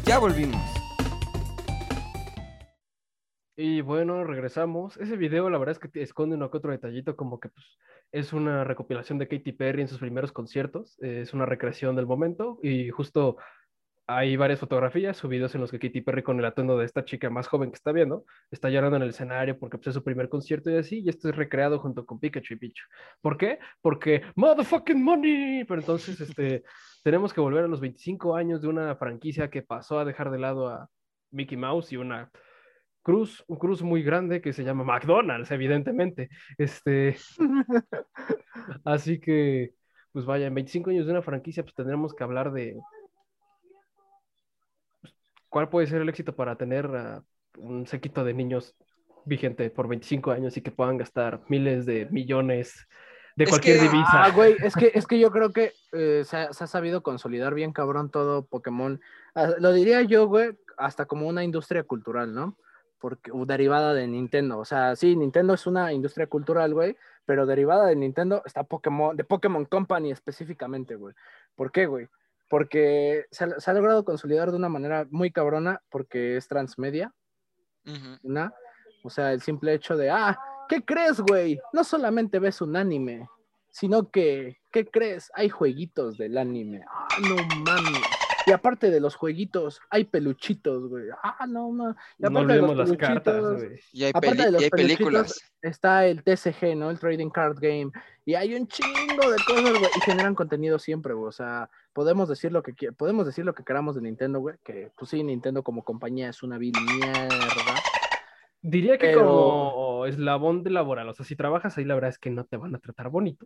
Ya volvimos. Y bueno, regresamos. Ese video, la verdad es que esconde uno que otro detallito, como que pues, es una recopilación de Katy Perry en sus primeros conciertos. eh, es una recreación del momento y justo hay varias fotografías subidos en los que Katy Perry con el atuendo de esta chica más joven que está viendo está llorando en el escenario porque pues, es su primer concierto y así, y esto es recreado junto con Pikachu y Pichu. ¿Por qué? Porque motherfucking money. Pero entonces, este, tenemos que volver a los 25 años de una franquicia que pasó a dejar de lado a Mickey Mouse y una cruz, un cruz muy grande que se llama McDonald's, evidentemente. Este, así que, pues vaya, en 25 años de una franquicia, pues tendremos que hablar de cuál puede ser el éxito para tener un séquito de niños vigente por 25 años y que puedan gastar miles de millones de Es cualquier que- divisa. Ah, güey, es que, es que yo creo que eh, se, ha, se ha sabido consolidar bien cabrón todo Pokémon. Ah, lo diría yo, güey, hasta como una industria cultural, ¿no? Porque, derivada de Nintendo. O sea, sí, Nintendo es una industria cultural, güey, pero derivada de Nintendo está Pokémon, de Pokémon Company específicamente, güey. ¿Por qué, güey? Porque se, ha- se ha logrado consolidar de una manera muy cabrona porque es transmedia, una. O sea, el simple hecho de, ah, ¿qué crees, güey? No solamente ves un anime, sino que, ¿qué crees? Hay jueguitos del anime. Ah, no mames. Y aparte de los jueguitos, hay peluchitos, güey. Ah, no. Y No aparte de los olvidemos las cartas, güey. Y hay, Aparte peli- de los y hay peluchitos, películas. Está el TCG, ¿no? El Trading Card Game. Y hay un chingo de cosas, güey. Y generan contenido siempre, güey. O sea, podemos decir lo que podemos decir lo que queramos de Nintendo, güey. Que pues sí, Nintendo como compañía es una vil mierda. Diría que Pero- como eslabón de laboral, o sea, si trabajas ahí, la verdad es que no te van a tratar bonito.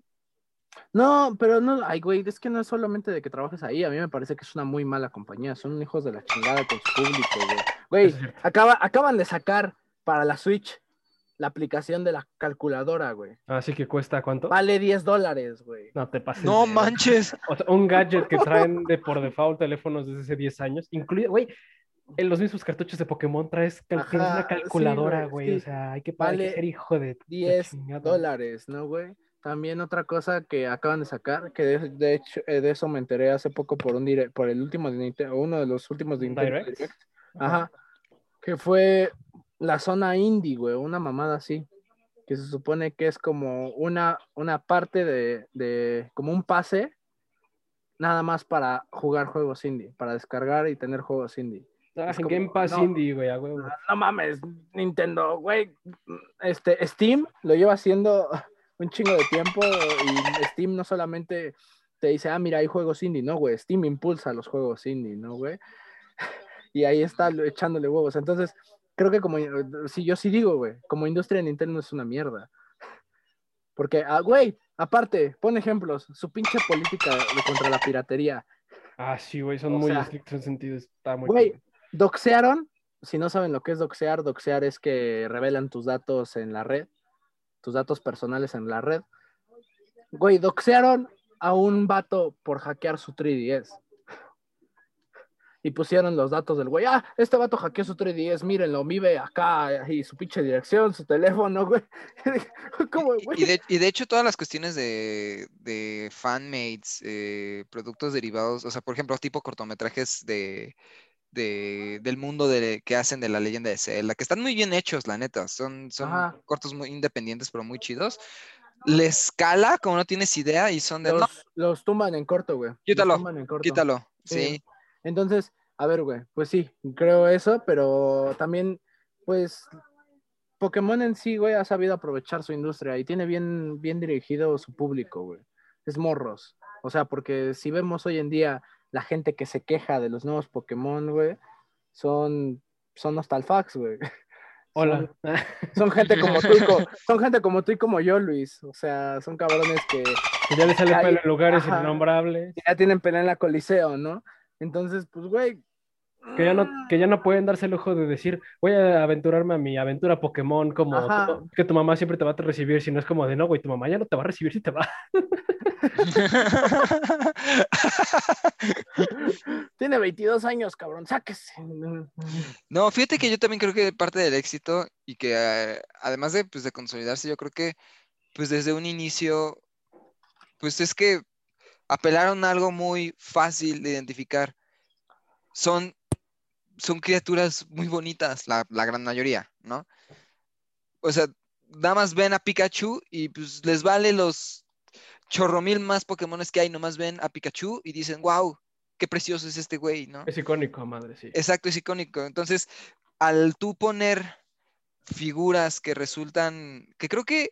No, pero no, ay, güey, es que no es solamente de que trabajes ahí, a mí me parece que es una muy mala compañía, son hijos de la chingada con su público, güey. Güey, acaba, acaban de sacar para la Switch la aplicación de la calculadora, güey. Así que cuesta cuánto? Vale 10 dólares, güey. No te pases. No manches. O sea, un gadget que traen de por default teléfonos desde hace 10 años, incluye, güey, en los mismos cartuchos de Pokémon traes cal- tienes Ajá, una calculadora, güey, güey. sí. O sea, hay que, hay que Vale ser hijo de la 10 chingada. dólares, ¿no, güey? También otra cosa que acaban de sacar, que de, de hecho eh, de eso me enteré hace poco por un dire- por el último de Nintendo, uno de los últimos de Nintendo Direct. Direct. Ajá. Que fue la zona indie, güey, una mamada así. Que se supone que es como una, una parte de, de, como un pase, nada más para jugar juegos indie, para descargar y tener juegos indie. Ah, como- Game Pass no. Indie, güey, huevo. No mames, Nintendo, güey. Este, Steam lo lleva haciendo un chingo de tiempo y Steam no solamente te dice, ah, mira, hay juegos indie, no, güey. Steam impulsa los juegos indie, ¿no, güey? Y ahí está echándole huevos. Entonces, creo que como, si yo sí digo, güey, como industria Nintendo es una mierda. Porque, ah, güey, aparte, pon ejemplos, su pinche política de- contra la piratería. Ah, sí, güey, son O muy sea, estrictos en sentido. Está muy. Güey, doxearon, si no saben lo que es doxear, doxear es que revelan tus datos en la red, tus datos personales en la red. Güey, doxearon a un vato por hackear su 3DS. Y pusieron los datos del güey. Ah, este vato hackeó su 3DS, mírenlo, vive acá y su pinche dirección, su teléfono, güey. ¿Cómo, Y de, y de hecho, todas las cuestiones de, de fanmates, eh, productos derivados, o sea, por ejemplo, tipo cortometrajes de, de- del mundo de, que hacen de la leyenda de Zelda, que están muy bien hechos, la neta. Son, son Ajá. cortos muy independientes, pero muy chidos. Les cala, como no tienes idea, y son de, no, Los, los tumban en corto, güey. Los Quítalo, en corto. quítalo. Sí. Sí. Entonces, a ver, güey, pues sí, creo eso, pero también, pues, Pokémon en sí, güey, ha sabido aprovechar su industria y tiene bien, bien dirigido su público, güey. Es morros. O sea, porque si vemos hoy en día la gente que se queja de los nuevos Pokémon, güey, son, son nostalfax, güey. Hola. Son, son gente como tú y co- son gente como tú y como yo, Luis. O sea, son cabrones que, Que ya le sale pelo en lugares ajá. innombrables. ya tienen pelea en la Coliseo, ¿no? Entonces, pues, güey. Que ya, no, que ya no pueden darse el lujo de decir, voy a aventurarme a mi aventura Pokémon, como tu- que tu mamá siempre te va a recibir, si no es como de no, güey, tu mamá ya no te va a recibir si te va. Tiene 22 años, cabrón, sáquese. No, fíjate que yo también creo que parte del éxito y que eh, además de, pues, de consolidarse, yo creo que pues desde un inicio, pues es que apelaron a algo muy fácil de identificar. Son, son criaturas muy bonitas, la, la gran mayoría, ¿no? O sea, nada más ven a Pikachu y pues les vale los chorro mil más Pokémones que hay, nomás ven a Pikachu y dicen, wow, qué precioso es este güey, ¿no? Es icónico, madre, sí. Exacto, es icónico. Entonces, al tú poner figuras que resultan, que creo que,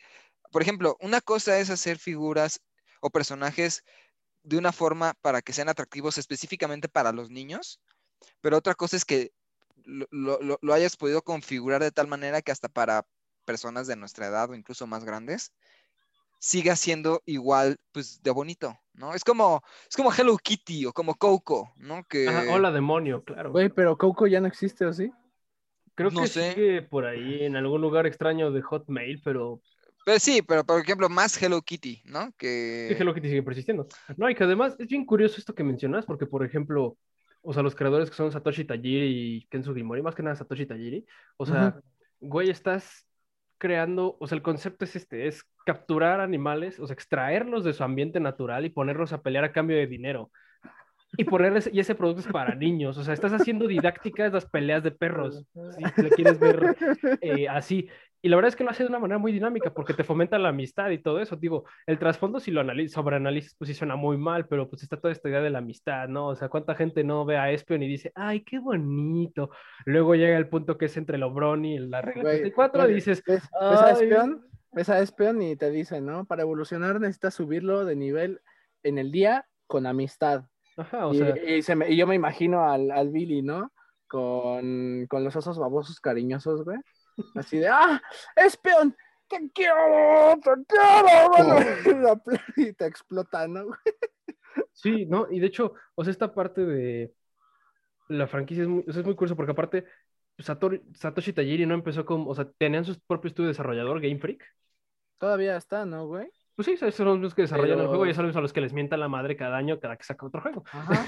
por ejemplo, una cosa es hacer figuras o personajes de una forma para que sean atractivos específicamente para los niños, pero otra cosa es que lo, lo- lo- hayas podido configurar de tal manera que hasta para personas de nuestra edad o incluso más grandes siga siendo igual, pues, de bonito, ¿no? Es como, es como Hello Kitty o como Coco, ¿no? Que... Ajá, hola demonio, claro. Güey, pero Coco ya no existe, ¿o sí? Creo no que sé. sigue por ahí en algún lugar extraño de Hotmail, pero Pero sí, pero por ejemplo, más Hello Kitty, ¿no? Que... sí, Hello Kitty sigue persistiendo. No, y que además es bien curioso esto que mencionas, porque por ejemplo, o sea, los creadores que son Satoshi Tajiri y Ken Sugimori, más que nada Satoshi Tajiri, o sea, güey, estás creando, o sea, el concepto es este, es capturar animales, o sea, extraerlos de su ambiente natural y ponerlos a pelear a cambio de dinero. Y ponerles, y ese producto es para niños, o sea, estás haciendo didácticas las peleas de perros, si lo quieres ver eh, así. Y la verdad es que lo hace de una manera muy dinámica porque te fomenta la amistad y todo eso. Digo, el trasfondo, si lo analizas, sobreanalizas, pues sí suena muy mal, pero pues está toda esta idea de la amistad, ¿no? O sea, ¿cuánta gente no ve a Espion y dice, ay, qué bonito? Luego llega el punto que es entre Lobron y la regla Güey, 34 güey, y dices, ¿Ves, ves a. Espion? Ves a Espion y te dice, ¿no? Para evolucionar necesitas subirlo de nivel en el día con amistad. ajá, o y, sea, y se me- y yo me imagino al, al Billy, ¿no? Con, con los osos babosos cariñosos, güey. Así de, ¡ah! ¡Espion! ¡Te quiero! ¡Te quiero! Pl- y te explota, ¿no? Sí, no, y de hecho, o sea, esta parte de la franquicia es muy, o sea, es muy curioso porque aparte Satoru- Satoshi Tajiri no empezó como, o sea, tenían su propio estudio desarrollador, Game Freak. Todavía está, ¿no, güey? Pues sí, esos son los que desarrollan el juego y son a los que les mienta la madre cada año, cada que saca otro juego. Ajá.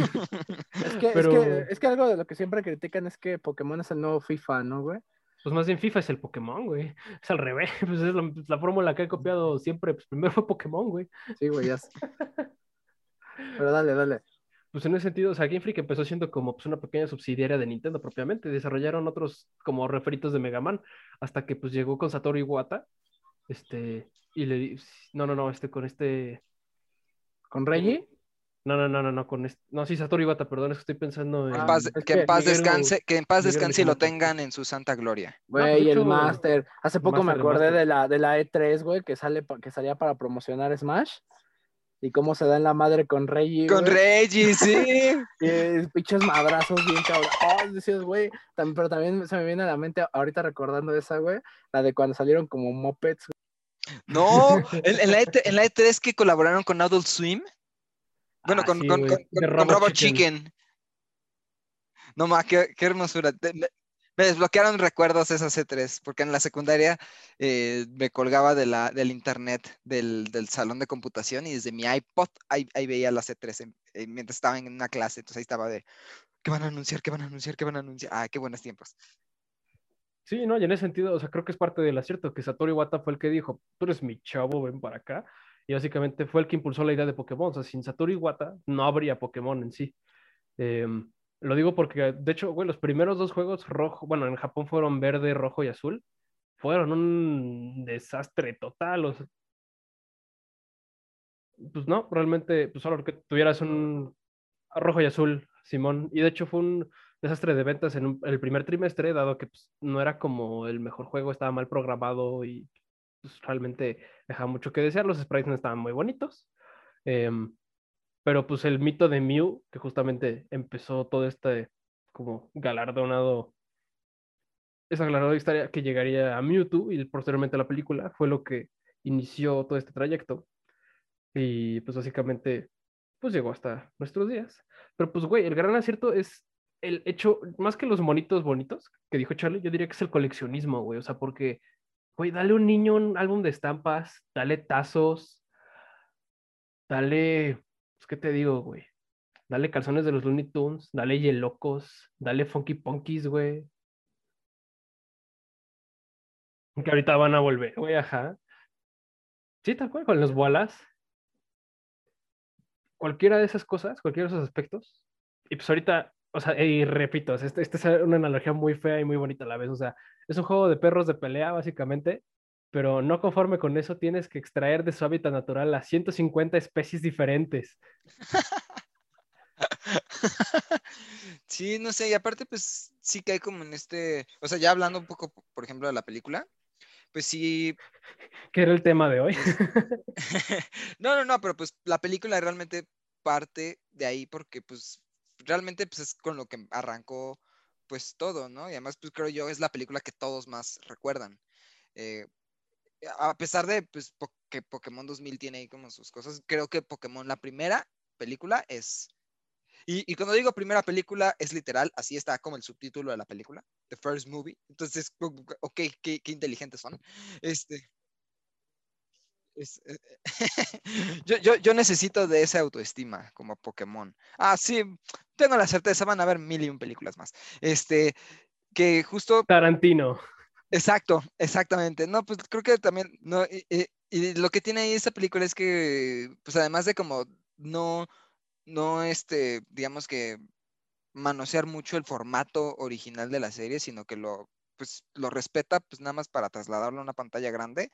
Es que, Pero- es, que, es que algo de lo que siempre critican es que Pokémon es el nuevo FIFA, ¿no, güey? Pues más bien FIFA es el Pokémon, güey. Es al revés. Pues es la, la fórmula que he copiado siempre. Pues primero fue Pokémon, güey. Sí, güey, ya sé. Pero dale, dale. Pues en ese sentido, o sea, Game Freak empezó siendo como pues, una pequeña subsidiaria de Nintendo propiamente. Desarrollaron otros como referitos de Mega Man hasta que pues llegó con Satoru Iwata. Este, y le di- no, no, no, este con este ¿Con Reggie? No, no, no, no, no, con este, no, sí, Satoru Iwata, perdón, es que estoy pensando en Ah, paz- es que que en paz Miguel- descanse, que en paz Miguel descanse y lo tengan en su santa gloria. pues, Güey, de el Master. Hace poco me Master, acordé de la, de la E3, güey, que sale pa- que salía para promocionar Smash. Y cómo se da en la madre con Reggie. Con güey. Reggie, sí. Y es- pinches madrazos bien cabrón. Oh, decías, güey. pero también se me viene a la mente ahorita recordando esa, güey. La de cuando salieron como mopeds. No, en, en la E3, en la E3 que colaboraron con Adult Swim. Bueno, Ah, con, sí, con, con- con Robot Chicken. Chicken. No más, qué, qué hermosura. Me, desbloquearon recuerdos esas E3, porque en la secundaria eh, me colgaba de la, del internet del, del salón de computación y desde mi iPod ahí, ahí veía las E3 en- eh, mientras estaba en una clase. Entonces ahí estaba de, ¿qué van a anunciar? ¿Qué van a anunciar? ¿Qué van a anunciar? Ah, qué buenos tiempos. Sí, no, y en ese sentido, o sea, creo que es parte del acierto que Satoru Iwata fue el que dijo, tú eres mi chavo, ven para acá. Y básicamente fue el que impulsó la idea de Pokémon. O sea, sin Satoru Iwata no habría Pokémon en sí. Em, lo digo porque, de hecho, güey, los primeros dos juegos rojo, bueno, en Japón fueron verde, rojo y azul. Fueron un desastre total. O pues no, realmente, pues solo que tuvieras un rojo y azul, Simón. Y de hecho fue un desastre de ventas en el primer trimestre, dado que pues, no era como el mejor juego, estaba mal programado y pues, realmente dejaba mucho que desear. Los sprites no estaban muy bonitos. Em, pero pues el mito de Mew, que justamente empezó todo este como galardonado, esa galardonada historia que llegaría a Mewtwo y posteriormente a la película, fue lo que inició todo este trayecto. Y pues básicamente, pues llegó hasta nuestros días. Pero pues, güey, el gran acierto es el hecho, más que los monitos bonitos que dijo Charlie, yo diría que es el coleccionismo, güey. O sea, porque, güey, dale un niño un álbum de estampas, dale tazos, dale, pues, ¿qué te digo, güey? Dale calzones de los Looney Tunes, dale Yelocos, dale Funky Punkies, güey. Que ahorita van a volver, güey, ajá. Sí, tal cual, con los bolas. Cualquiera de esas cosas, cualquiera de esos aspectos. Y pues ahorita, o sea, y repito, esta es una analogía muy fea y muy bonita a la vez. O sea, es un juego de perros de pelea, básicamente, pero no conforme con eso, tienes que extraer de su hábitat natural a 150 especies diferentes. Sí, no sé, y aparte, pues sí que hay como en este, o sea, ya hablando un poco, por ejemplo, de la película, pues sí, Que era el tema de hoy. no, no, no, pero pues la película realmente parte de ahí porque pues realmente pues es con lo que arrancó pues todo, ¿no? Y además pues creo yo es la película que todos más recuerdan. Eh, a pesar de pues, que Pokémon 2000 tiene ahí como sus cosas, creo que Pokémon la primera película es... Y, y cuando digo primera película es literal, así está como el subtítulo de la película, The First Movie. Entonces, ok, qué, qué inteligentes son. Este, es- eh, yo, yo, yo necesito de esa autoestima como Pokémon. Ah, sí, tengo la certeza, van a haber mil y un películas más. Este, que justo, Tarantino. exacto, exactamente. No, pues creo que también, no, y, y- y lo que tiene ahí esta película es que, pues además de como no, no, este, digamos que manosear mucho el formato original de la serie, sino que lo, pues, lo respeta, pues nada más para trasladarlo a una pantalla grande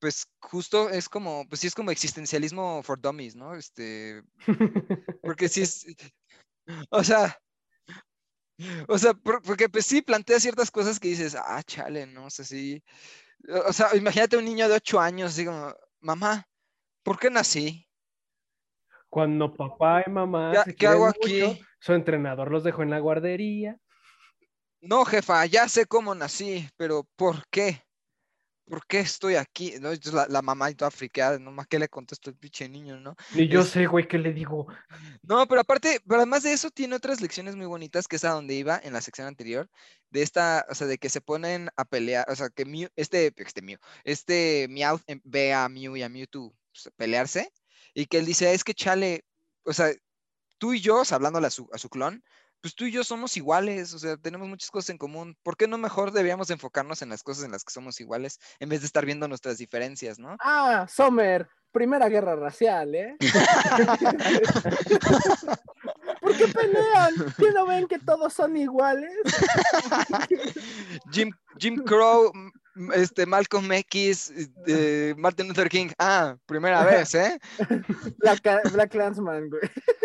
pues justo es como, pues sí es como existencialismo for dummies, ¿no? Este, porque sí es, o sea, o sea, por- porque pues sí plantea ciertas cosas que dices, ah, chale, ¿no? O sea, sí, o sea, imagínate un niño de ocho años, así como, mamá, ¿por qué nací? Cuando papá y mamá ¿Qué- se qué hago mucho, aquí? su entrenador los dejó en la guardería. No, jefa, ya sé cómo nací, pero ¿por qué? ¿Por qué estoy aquí? ¿No? Entonces la, la mamá y toda friqueada, ¿no? ¿Qué le contestó el pinche niño, no? Ni yo Es- sé, güey, qué le digo. No, pero aparte, pero además de eso, tiene otras lecciones muy bonitas, que es a donde iba en la sección anterior, de esta, o sea, de que se ponen a pelear, o sea, que Mew, este, este Mew, este Meowth em- ve a Mew y a Mewtwo pues, pelearse, y que él dice, es que chale, o sea, tú y yo, o sea, hablándole a su, a su clon, pues tú y yo somos iguales, o sea, tenemos muchas cosas en común. ¿Por qué no mejor debíamos enfocarnos en las cosas en las que somos iguales en vez de estar viendo nuestras diferencias, ¿no? Ah, Sommer, primera guerra racial, ¿eh? ¿Por qué pelean? ¿Qué no ven que todos son iguales? Jim, Jim Crow, este, Malcolm X, eh, Martin Luther King. Ah, primera vez, ¿eh? Black, Black Clansman, güey.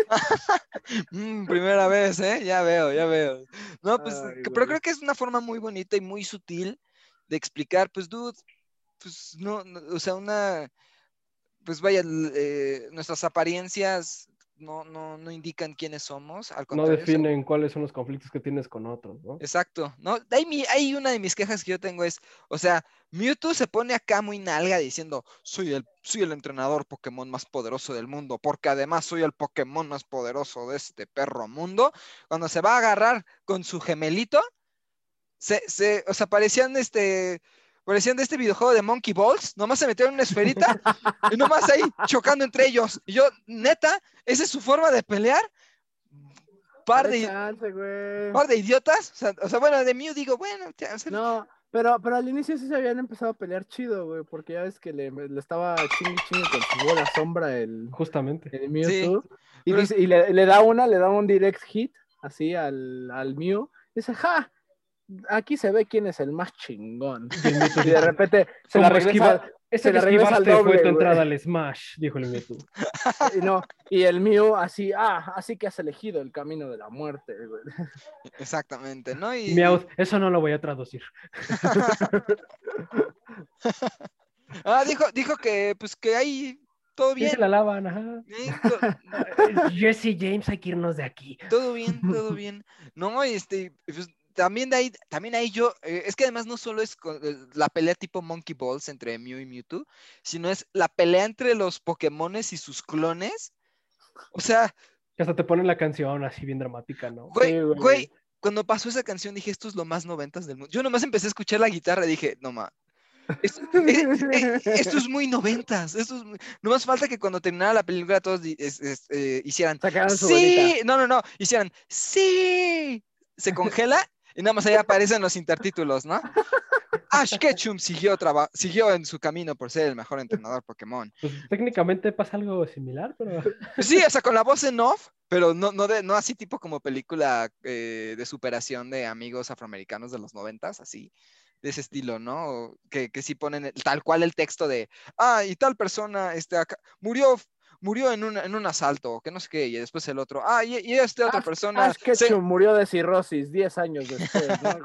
Mm, primera vez, ¿eh? Ya veo, ya veo. No, pues, Ay, pero creo que es una forma muy bonita y muy sutil de explicar, pues, dude, pues, no, no, o sea, una, pues, vaya, eh, nuestras apariencias no, no, no indican quiénes somos, al No definen cuáles son los conflictos que tienes con otros, ¿no? Exacto, ¿no? Hay, mi- hay una de mis quejas que yo tengo es, o sea, Mewtwo se pone acá muy nalga diciendo, soy el, soy el entrenador Pokémon más poderoso del mundo, porque además soy el Pokémon más poderoso de este perro mundo. Cuando se va a agarrar con su gemelito, se, se, o sea, parecían este, parecían de este videojuego de Monkey Balls, nomás se metieron en una esferita y nomás ahí chocando entre ellos. Y yo, neta, esa es su forma de pelear. Par de, chance, par de idiotas. O sea, o sea, bueno, de Mew digo, bueno, ya, o sea, No, pero, pero al inicio sí se habían empezado a pelear chido, güey, porque ya ves que le, le estaba chingue chingue con su bola sombra el, Justamente. el Mewtwo. y pero- dice- y le, le da una, le da un direct hit, así al, al Mew. Dice, ja, aquí se ve quién es el más chingón. Y de repente se la "Como regresa, esquiva- Ese la regresa al esquivaste doble, fue tu güey". entrada al Smash, dijo el Mewtwo. y no, y el Mew así, ah, así que has elegido el camino de la muerte, güey. Exactamente, ¿no? Y, Meowth, eso no lo voy a traducir. Ah, dijo, dijo que, pues, que ahí todo ¿Quién bien. se la lavan? Ajá. to- Jesse James, hay que irnos de aquí. todo bien, todo bien. No, este, pues, también de ahí, también ahí yo, eh, es que además no solo es con- eh, la pelea tipo Monkey Balls entre Mew y Mewtwo, sino es la pelea entre los Pokémones y sus clones. O sea, Que hasta te ponen la canción así bien dramática, ¿no? güey, Sí, güey. güey, cuando pasó esa canción dije, esto es lo más noventas del mundo. Yo nomás empecé a escuchar la guitarra y dije, no ma. Esto, eh, eh, esto es muy noventas. Esto es muy- No más falta que cuando terminara la película todos es- es- eh, hicieran Sacaron su sí, bolita. no, no, no, hicieran sí, se congela y nada más ahí aparecen los intertítulos, ¿no? Ash Ketchum siguió, siguió en su camino por ser el mejor entrenador Pokémon. Pues técnicamente pasa algo similar, pero Pues Sí, o sea, con la voz en off, pero no, no, de, no así tipo como película eh, de superación de amigos afroamericanos de los noventas, así, de ese estilo, ¿no? Que, que sí ponen el- tal cual el texto de, ah, y tal persona este, acá, murió, murió en un, en un asalto, que no sé qué, y después el otro, ah, y, y esta otra Ash- persona... Ash se- murió de cirrosis 10 años después, ¿no?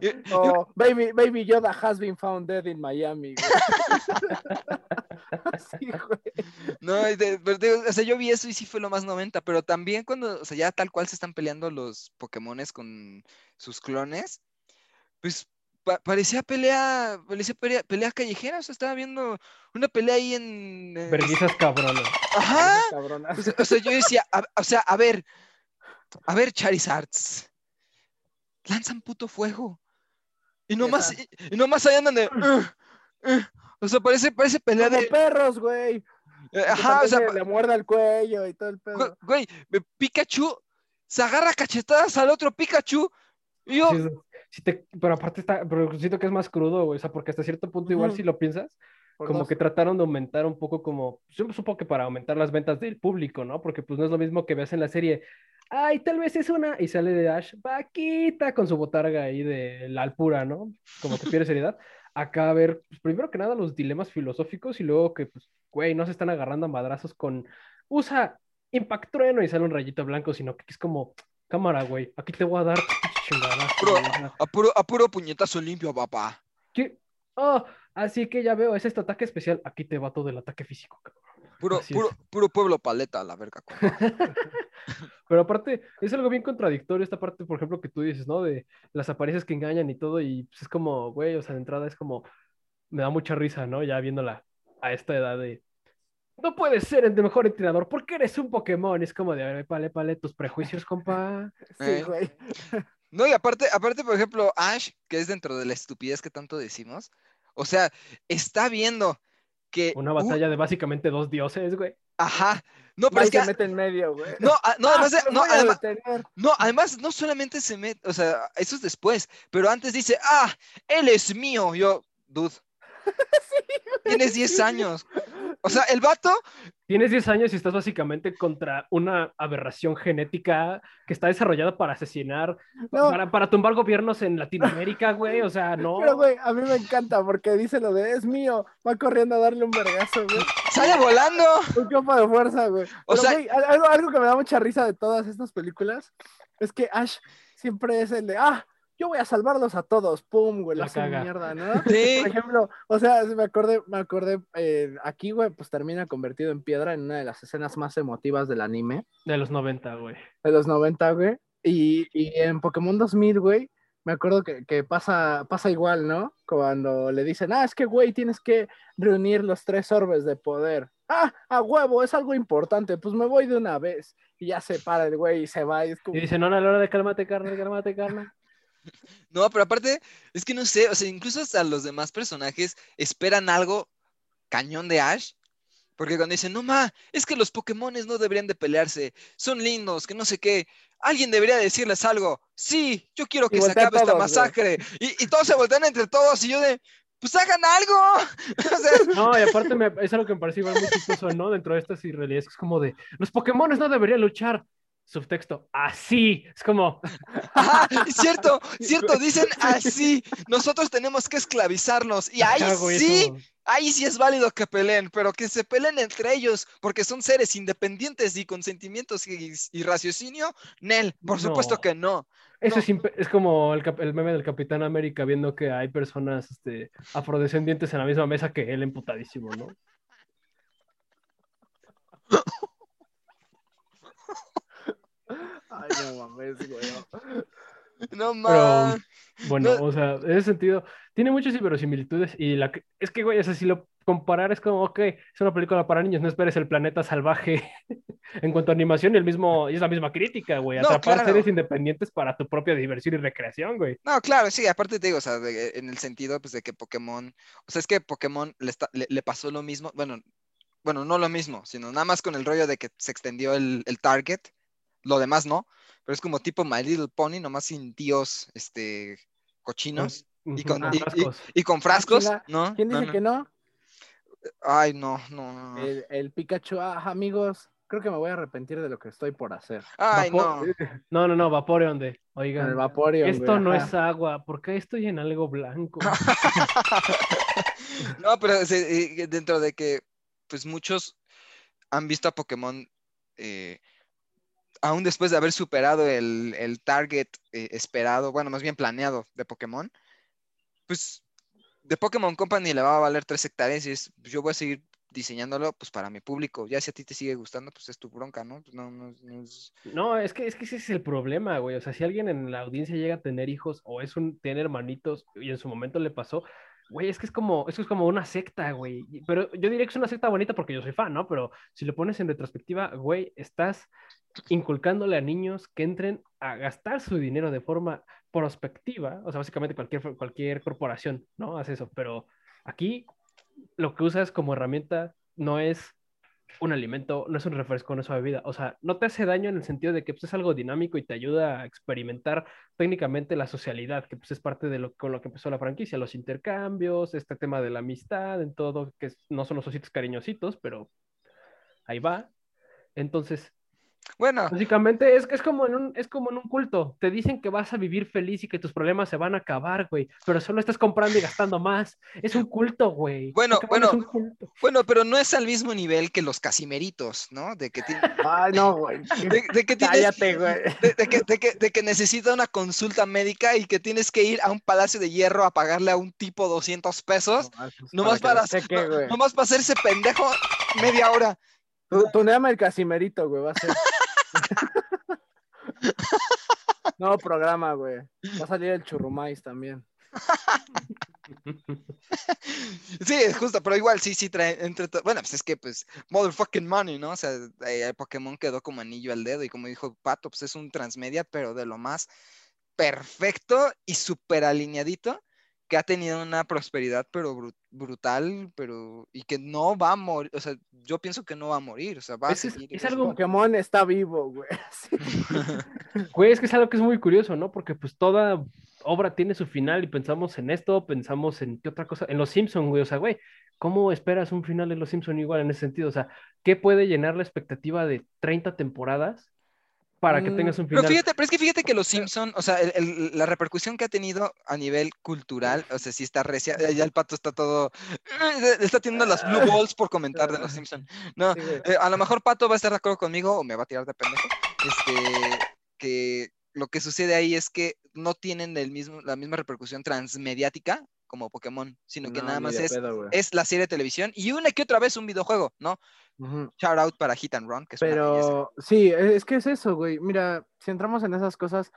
Eh, o Baby, Baby Yoda has been found dead in Miami. Así, güey. No, y de- o sea, yo vi eso y sí fue lo más 90, pero también cuando, o sea, ya tal cual se están peleando los Pokémones con sus clones, pues pa- parecía pelea, parecía pelea, pelea callejera, o sea, estaba viendo una pelea ahí en... eh, verguizas cabronas. Ajá, o sea, o sea, yo decía, a- o sea, a ver, a ver, Charizards, lanzan puto fuego. Y nomás, y, y nomás ahí andan de... "Ugh, ugh". o sea, parece, parece pelea Como de... perros, güey. eh, Ajá, o sea, le, le muerde el cuello y todo el pedo. Güey, Pikachu se agarra cachetadas al otro Pikachu. Y yo, te- pero aparte está, pero siento que es más crudo, güey, o sea, porque hasta cierto punto igual si lo piensas, Por como dos. que trataron de aumentar un poco como, yo supongo que para aumentar las ventas del público, ¿no? Porque pues no es lo mismo que ves en la serie, ay, tal vez es una, y sale de Ash, vaquita con su botarga ahí de la alpura, ¿no? Como que pierde seriedad. Acá a ver, pues, primero que nada los dilemas filosóficos y luego que, pues, güey, no se están agarrando a madrazos con, usa Impact Trueno y sale un rayito blanco, sino que es como, cámara, güey, aquí te voy a dar chingada. Bro. a puro, a puro puñetazo limpio, papá. ¿Qué? Oh, así que ya veo, es este ataque especial. Aquí te va todo el ataque físico, cabrón. Puro, puro, puro pueblo paleta, a la verga. Pero aparte, es algo bien contradictorio esta parte, por ejemplo, que tú dices, ¿no? De las apariencias que engañan y todo, y pues es como, güey, o sea, de entrada es como, me da mucha risa, ¿no? Ya viéndola a esta edad de, no puedes ser el mejor entrenador porque eres un Pokémon. Es como de, a ver, pale, pale, tus prejuicios, compa. Sí, Eh. güey. No, y aparte, aparte, por ejemplo, Ash, que es dentro de la estupidez que tanto decimos, o sea, está viendo que... Una uh, batalla de básicamente dos dioses, güey. ajá. No, pero es que... se mete en medio, güey. No, a- no, Ah, además, no, además, no, además, no solamente se mete, o sea, eso es después, pero antes dice, ah, él es mío. Yo, dude, tienes 10 años. O sea, el vato, Tienes 10 años y estás básicamente contra una aberración genética que está desarrollada para asesinar, No. para, para tumbar gobiernos en Latinoamérica, güey. O sea, no. Pero, güey, a mí me encanta porque dice lo de es mío. Va corriendo a darle un vergazo, güey. sale volando. Un campo de fuerza, güey. O Pero, sea- güey, algo, algo que me da mucha risa de todas estas películas es que Ash siempre es el de, ah, yo voy a salvarlos a todos, pum, güey, La caga. mierda, ¿no? Sí. Por ejemplo, o sea, me acordé, me acordé, eh, aquí, güey, pues termina convertido en piedra en una de las escenas más emotivas del anime De los 90, güey. de los 90, güey. Y, y en Pokémon 2000, güey, me acuerdo que, que pasa, pasa igual, ¿no? Cuando le dicen, ah, es que, güey, tienes que reunir los tres orbes de poder. Ah, a huevo, es algo importante, pues me voy de una vez. Y ya se para el güey y se va. Y es como, Y dice, no, no, la hora de cálmate, carne, cálmate, carne. No, pero aparte, es que no sé, o sea, incluso hasta los demás personajes esperan algo cañón de Ash. Porque cuando dicen, no ma, es que los Pokémones no deberían de pelearse, son lindos, que no sé qué. Alguien debería decirles algo. Sí, yo quiero que se acabe esta todos, masacre. Y, y todos se voltean entre todos y yo de, pues hagan algo. o sea, No, y aparte me, es algo que me parece igual muy chistoso, ¿no? Dentro de estas irrealidades, que es como de, los Pokémones no deberían luchar. Subtexto, así. Es como, ajá, cierto, cierto, dicen así. Nosotros tenemos que esclavizarlos. Y ahí sí, eso- Ahí sí es válido que peleen, pero que se peleen entre ellos, porque son seres independientes y con sentimientos y, y raciocinio, Nel, por supuesto No. que no. Eso No. es, es como el meme del Capitán América viendo que hay personas este, afrodescendientes en la misma mesa que él, emputadísimo, ¿no? ay, no mames, güey. No más. bueno, No. o sea, en ese sentido, tiene muchas inverosimilitudes y la que- es que, güey, o sea, si lo comparar es como, ok, es una película para niños, no esperes el planeta salvaje en cuanto a animación, el mismo, y es la misma crítica, güey, No, atrapar claro. seres independientes para tu propia diversión y recreación, güey. No, claro, sí, aparte te digo, o sea, de- en el sentido pues de que Pokémon, o sea, es que Pokémon le, está- le, le pasó lo mismo, bueno, bueno, no lo mismo, sino nada más con el rollo de que se extendió el, el target, lo demás no, pero es como tipo My Little Pony, nomás sin tíos, este, cochinos, y con, con y- y- frascos. y con frascos, chinga, ¿no? ¿Quién dice no. que no? Ay, no, no. El, el Pikachu, ah, amigos, creo que me voy a arrepentir de lo que estoy por hacer. Ay, Vapo- no. No, no, no, Vaporeon de, oigan, el Vaporeon, esto güey, no ajá. es agua, ¿por qué estoy en algo blanco? No, pero dentro de que, pues muchos han visto a Pokémon, eh, aún después de haber superado el, el target eh, esperado, bueno, más bien planeado de Pokémon, pues de Pokémon Company le va a valer tres hectáreas y es, pues, yo voy a seguir diseñándolo pues para mi público. Ya si a ti te sigue gustando, pues es tu bronca, ¿no? Pues, no, no, no es- No, es que, es que ese es el problema, güey. O sea, si alguien en la audiencia llega a tener hijos o es un, tiene hermanitos y en su momento le pasó, güey, es que es como, eso es como una secta, güey. Pero yo diría que es una secta bonita porque yo soy fan, ¿no? Pero si lo pones en retrospectiva, güey, estás inculcándole a niños que entren a gastar su dinero de forma prospectiva. O sea, básicamente cualquier, cualquier corporación, ¿no? Hace eso. Pero aquí lo que usas como herramienta no es un alimento, no es un refresco, no es una bebida. O sea, no te hace daño en el sentido de que pues, es algo dinámico y te ayuda a experimentar técnicamente la socialidad, que pues, es parte de lo con lo que empezó la franquicia, los intercambios, este tema de la amistad, en todo, que no son los ositos cariñositos, pero ahí va. Entonces, Bueno, Básicamente es, es, como en un, es como en un culto. Te dicen que vas a vivir feliz y que tus problemas se van a acabar, güey. Pero solo estás comprando y gastando más. Es un culto, güey. Bueno, bueno. culto. bueno, pero no es al mismo nivel que los casimeritos, ¿no? De que, ti- Ay, no, güey. de, de que tienes- Cállate, güey. de, de que, de que- de que necesita una consulta médica y que tienes que ir a un palacio de hierro a pagarle a un tipo 200 pesos, nomás para, que no- güey. nomás para hacerse pendejo media hora. Tu, tuneame el casimerito, güey, va a ser. no, programa, güey. Va a salir el churrumais también. Sí, es justo, pero igual sí, sí trae entre Bueno, pues es que pues motherfucking money, ¿no? O sea, eh, el Pokémon quedó como anillo al dedo y como dijo Pato, pues es un transmedia, pero de lo más perfecto y súper alineadito que ha tenido una prosperidad pero bru- brutal, pero y que no va a morir, o sea, yo pienso que no va a morir, o sea, va a Es- seguir. es algo-. Pokémon está vivo, güey. Sí. Güey, es que es algo que es muy curioso, ¿no? Porque pues toda obra tiene su final y pensamos en esto, pensamos en qué otra cosa, en Los Simpson, güey, o sea, güey, ¿cómo esperas un final de Los Simpson igual en ese sentido? O sea, ¿qué puede llenar la expectativa de 30 temporadas para que Mm, tengas un Pero final? fíjate, pero es que fíjate que los Simpson, o sea, el- el- la repercusión que ha tenido a nivel cultural, o sea, sí está recia, eh, ya el pato está todo, está teniendo las blue balls por comentar de los Simpson. No, eh, a lo mejor Pato va a estar de acuerdo conmigo o me va a tirar de pendejo, este, que lo que sucede ahí es que no tienen el mismo, la misma repercusión transmediática como Pokémon, sino que No, nada más es, pedo, es la serie de televisión y una que otra vez un videojuego, ¿no? Ujú. Shout out para Hit and Run, que es una. Pero sí, e- es que es eso, güey. Mira, si entramos en esas cosas,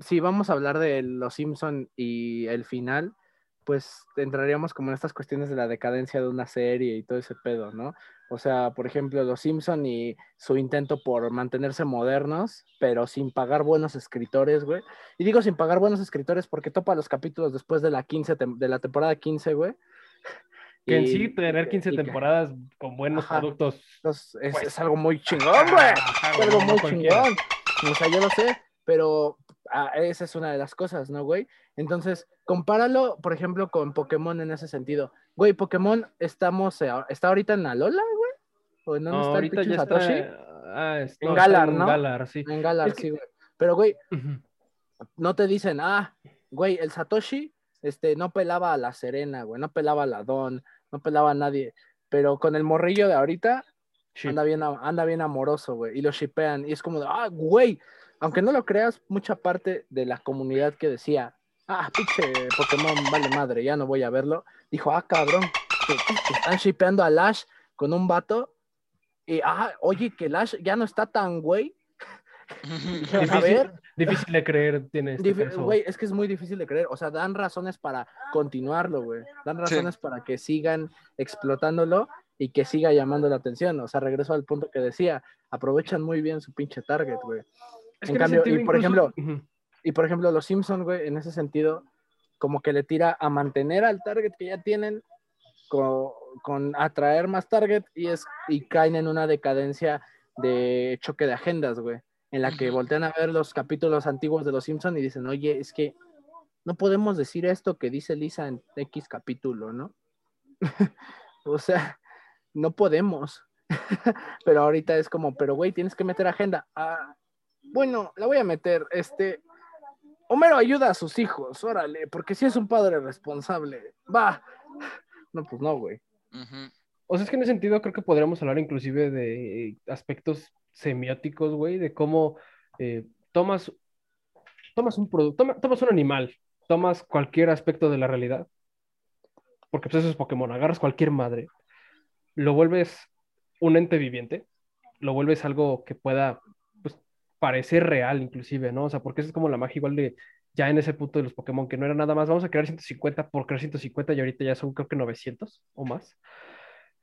si vamos a hablar de Los Simpson y el final, pues entraríamos como en estas cuestiones de la decadencia de una serie y todo ese pedo, ¿no? O sea, por ejemplo, Los Simpson y su intento por mantenerse modernos, pero sin pagar buenos escritores, güey. Y digo sin pagar buenos escritores porque topa los capítulos después de la 15 tem- de la temporada 15, güey. Que en sí tener que- 15 y que- temporadas con buenos Ajá. productos. Es, Pues, es algo muy chingón, güey. Es algo muy cualquiera. chingón. O sea, yo lo sé, pero ah, esa es una de las cosas, ¿no, güey? Entonces, compáralo, por ejemplo, con Pokémon en ese sentido. Güey, Pokémon estamos, eh, ¿está ahorita en Alola, güey? ¿O en dónde No, está el ahorita pinche ya Satoshi? está. ah, es- En no, está Galar, en ¿no? Galar, sí. En Galar, Es que- sí, güey. Pero, güey, Ujú. no te dicen, ah, güey, el Satoshi este, no pelaba a la Serena, güey, no pelaba a la Don, no pelaba a nadie. Pero con el morrillo de ahorita, anda bien, anda bien amoroso, güey, y lo shipean, y es como de, ah, güey, aunque no lo creas, mucha parte de la comunidad que decía, ah, pinche Pokémon, vale madre, ya no voy a verlo, dijo, ah, cabrón, que, que están shipeando a Lash con un vato, y, ah, oye, que Lash ya no está tan güey, a Difícil, ver, difícil de creer tiene este Dif- caso. Güey, es que es muy difícil de creer. O sea, dan razones para continuarlo, güey. Dan razones para que sigan explotándolo y que siga llamando la atención. O sea, regreso al punto que decía. Aprovechan muy bien su pinche target, güey. Es en que cambio, y por incluso- ejemplo. Y por ejemplo, los Simpsons, güey, en ese sentido, como que le tira a mantener al target que ya tienen, con, con atraer más target y, es, y caen en una decadencia de choque de agendas, güey, en la que voltean a ver los capítulos antiguos de los Simpsons y dicen, oye, es que no podemos decir esto que dice Lisa en X capítulo, ¿no? o sea, no podemos. pero ahorita es como, pero güey, tienes que meter agenda. Ah, bueno, la voy a meter, este, Homero ayuda a sus hijos, órale, porque si es un padre responsable, va. No, pues no, güey. O sea, es que en ese sentido creo que podríamos hablar inclusive de aspectos semióticos, güey, de cómo eh, tomas, tomas un producto, tomas un animal, tomas cualquier aspecto de la realidad, porque pues eso es Pokémon, agarras cualquier madre, lo vuelves un ente viviente, lo vuelves algo que pueda parecer real inclusive, ¿no? O sea, porque esa es como la magia igual de ya en ese punto de los Pokémon, que no era nada más, vamos a crear 150 por crear 150 y ahorita ya son creo que 900 o más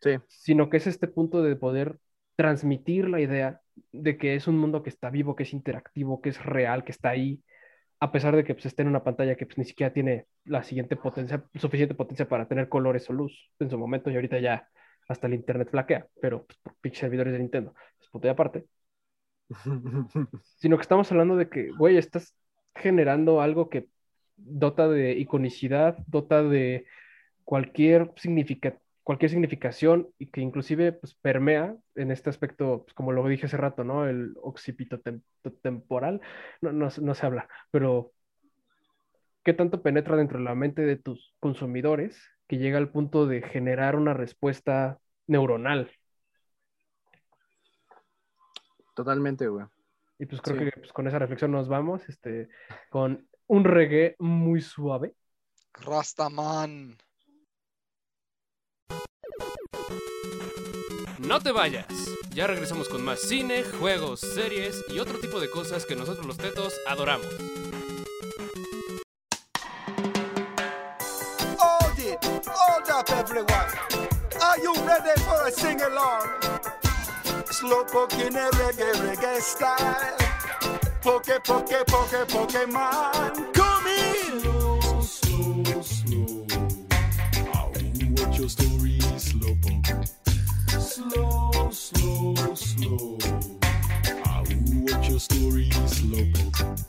Sí. sino que es este punto de poder transmitir la idea de que es un mundo que está vivo, que es interactivo, que es real, que está ahí, a pesar de que pues, esté en una pantalla que pues, ni siquiera tiene la siguiente potencia, suficiente potencia para tener colores o luz en su momento, y ahorita ya hasta el internet flaquea, pero pues, por servidores de Nintendo, es punto de aparte, sino que estamos hablando de que, güey, estás generando algo que dota de iconicidad, dota de cualquier significa, cualquier significación y que inclusive pues, permea en este aspecto, pues, como lo dije hace rato, ¿no? El occipito tem- temporal, no, no, no se habla, pero ¿qué tanto penetra dentro de la mente de tus consumidores que llega al punto de generar una respuesta neuronal? Totalmente, güey. Y pues creo Sí. que pues, con esa reflexión nos vamos, este, con un reggae muy suave. Rastaman. No te vayas. Ya regresamos con más cine, juegos, series y otro tipo de cosas que nosotros los tetos adoramos. Hold it, hold up everyone. Are you ready for a sing along? Slowpoke in a reggae reggae style. Poke, poke, poke, poke, Pokemon. Come in. Slow, slow, slow. Ow, what your story, Slowpoke? Slow, slow, slow. Ow, what your story, Slowpoke?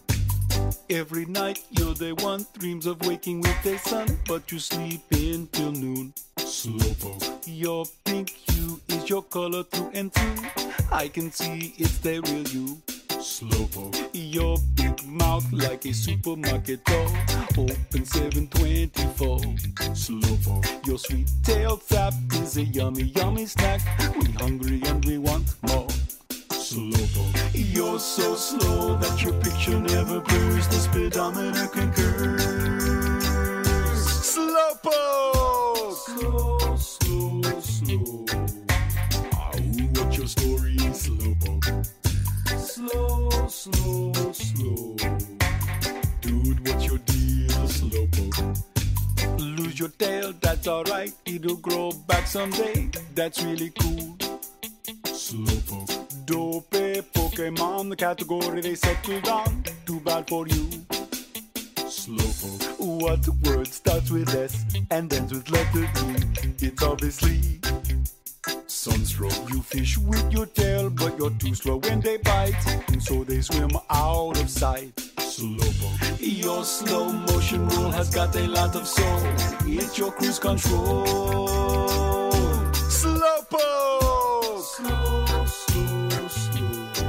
Every night you're the one dreams of waking with the sun, but you sleep in till noon. Slowpoke. Your pink hue is your color through and through. I can see it's the real you. Slowpoke. Your big mouth like a supermarket door, open 724. Slowpoke. Your sweet tail tap is a yummy, yummy snack. We hungry and we want more. Slowpoke. You're so slow that your picture never blurs. The speedometer concurs. Slowpoke! Slow, slow, slow. Your story, Slowpoke? Slow, slow, slow. Dude, what's your deal, Slowpoke? Lose your tail, that's alright. It'll grow back someday. That's really cool. Slowpoke. Dope Pokemon, the category they settled on. Too bad for you. Slowpoke. What word starts with S and ends with letter D? It's obviously Sunstroke. you fish with your tail, but you're too slow when they bite, and so they swim out of sight. Slowpoke. Your slow motion rule has got a lot of soul. It's your cruise control. Slowpoke! Slow, slow, slow.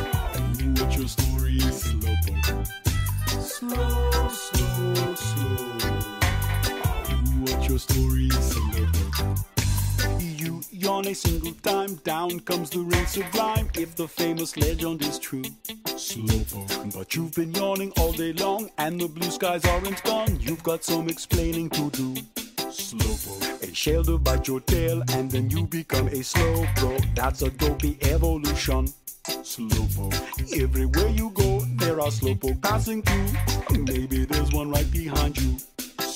Ow, what your story, Slowpoke? Slow, slow, slow. Ow, what your story, yawn a single time, down comes the ring sublime. If the famous legend is true. Slowpoke. But you've been yawning all day long, and the blue skies aren't gone. You've got some explaining to do. Slowpoke. A shell to bite your tail, and then you become a slow pro. That's a dopey evolution. Slowpoke. Everywhere you go, there are slowpoke passing through. Maybe there's one right behind you.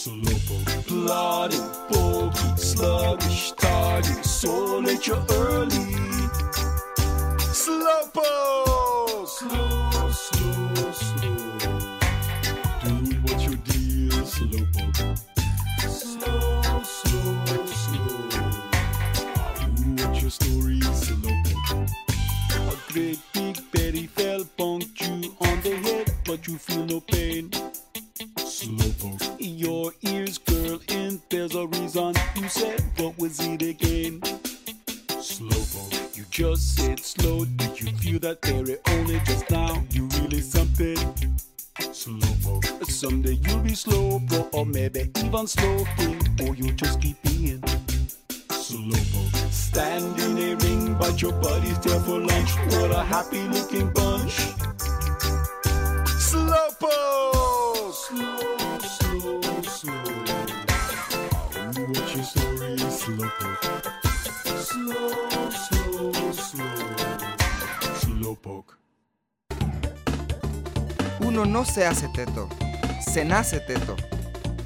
Slowpoke. Plodding, pokey, sluggish, tardy, so late you're early. Slowpoke! Slow, slow, slow. Do what's your deal, Slowpoke? Slow, slow, slow. Ow, what's your story, Slowpoke? A great big berry fell, punked you on the head, but you feel no pain. Slowpoke. Your ears curl in, there's a reason you said, what was it again? Slowpoke. You just said slow, did you feel that berry only just now? You really something? Slowpoke. Someday you'll be slow, bro, or maybe even slow or you'll just keep being. Slowpoke. Stand in a ring, but your buddy's there for lunch. What a happy looking bunch. Slowpoke! Uno no se hace teto, se nace teto.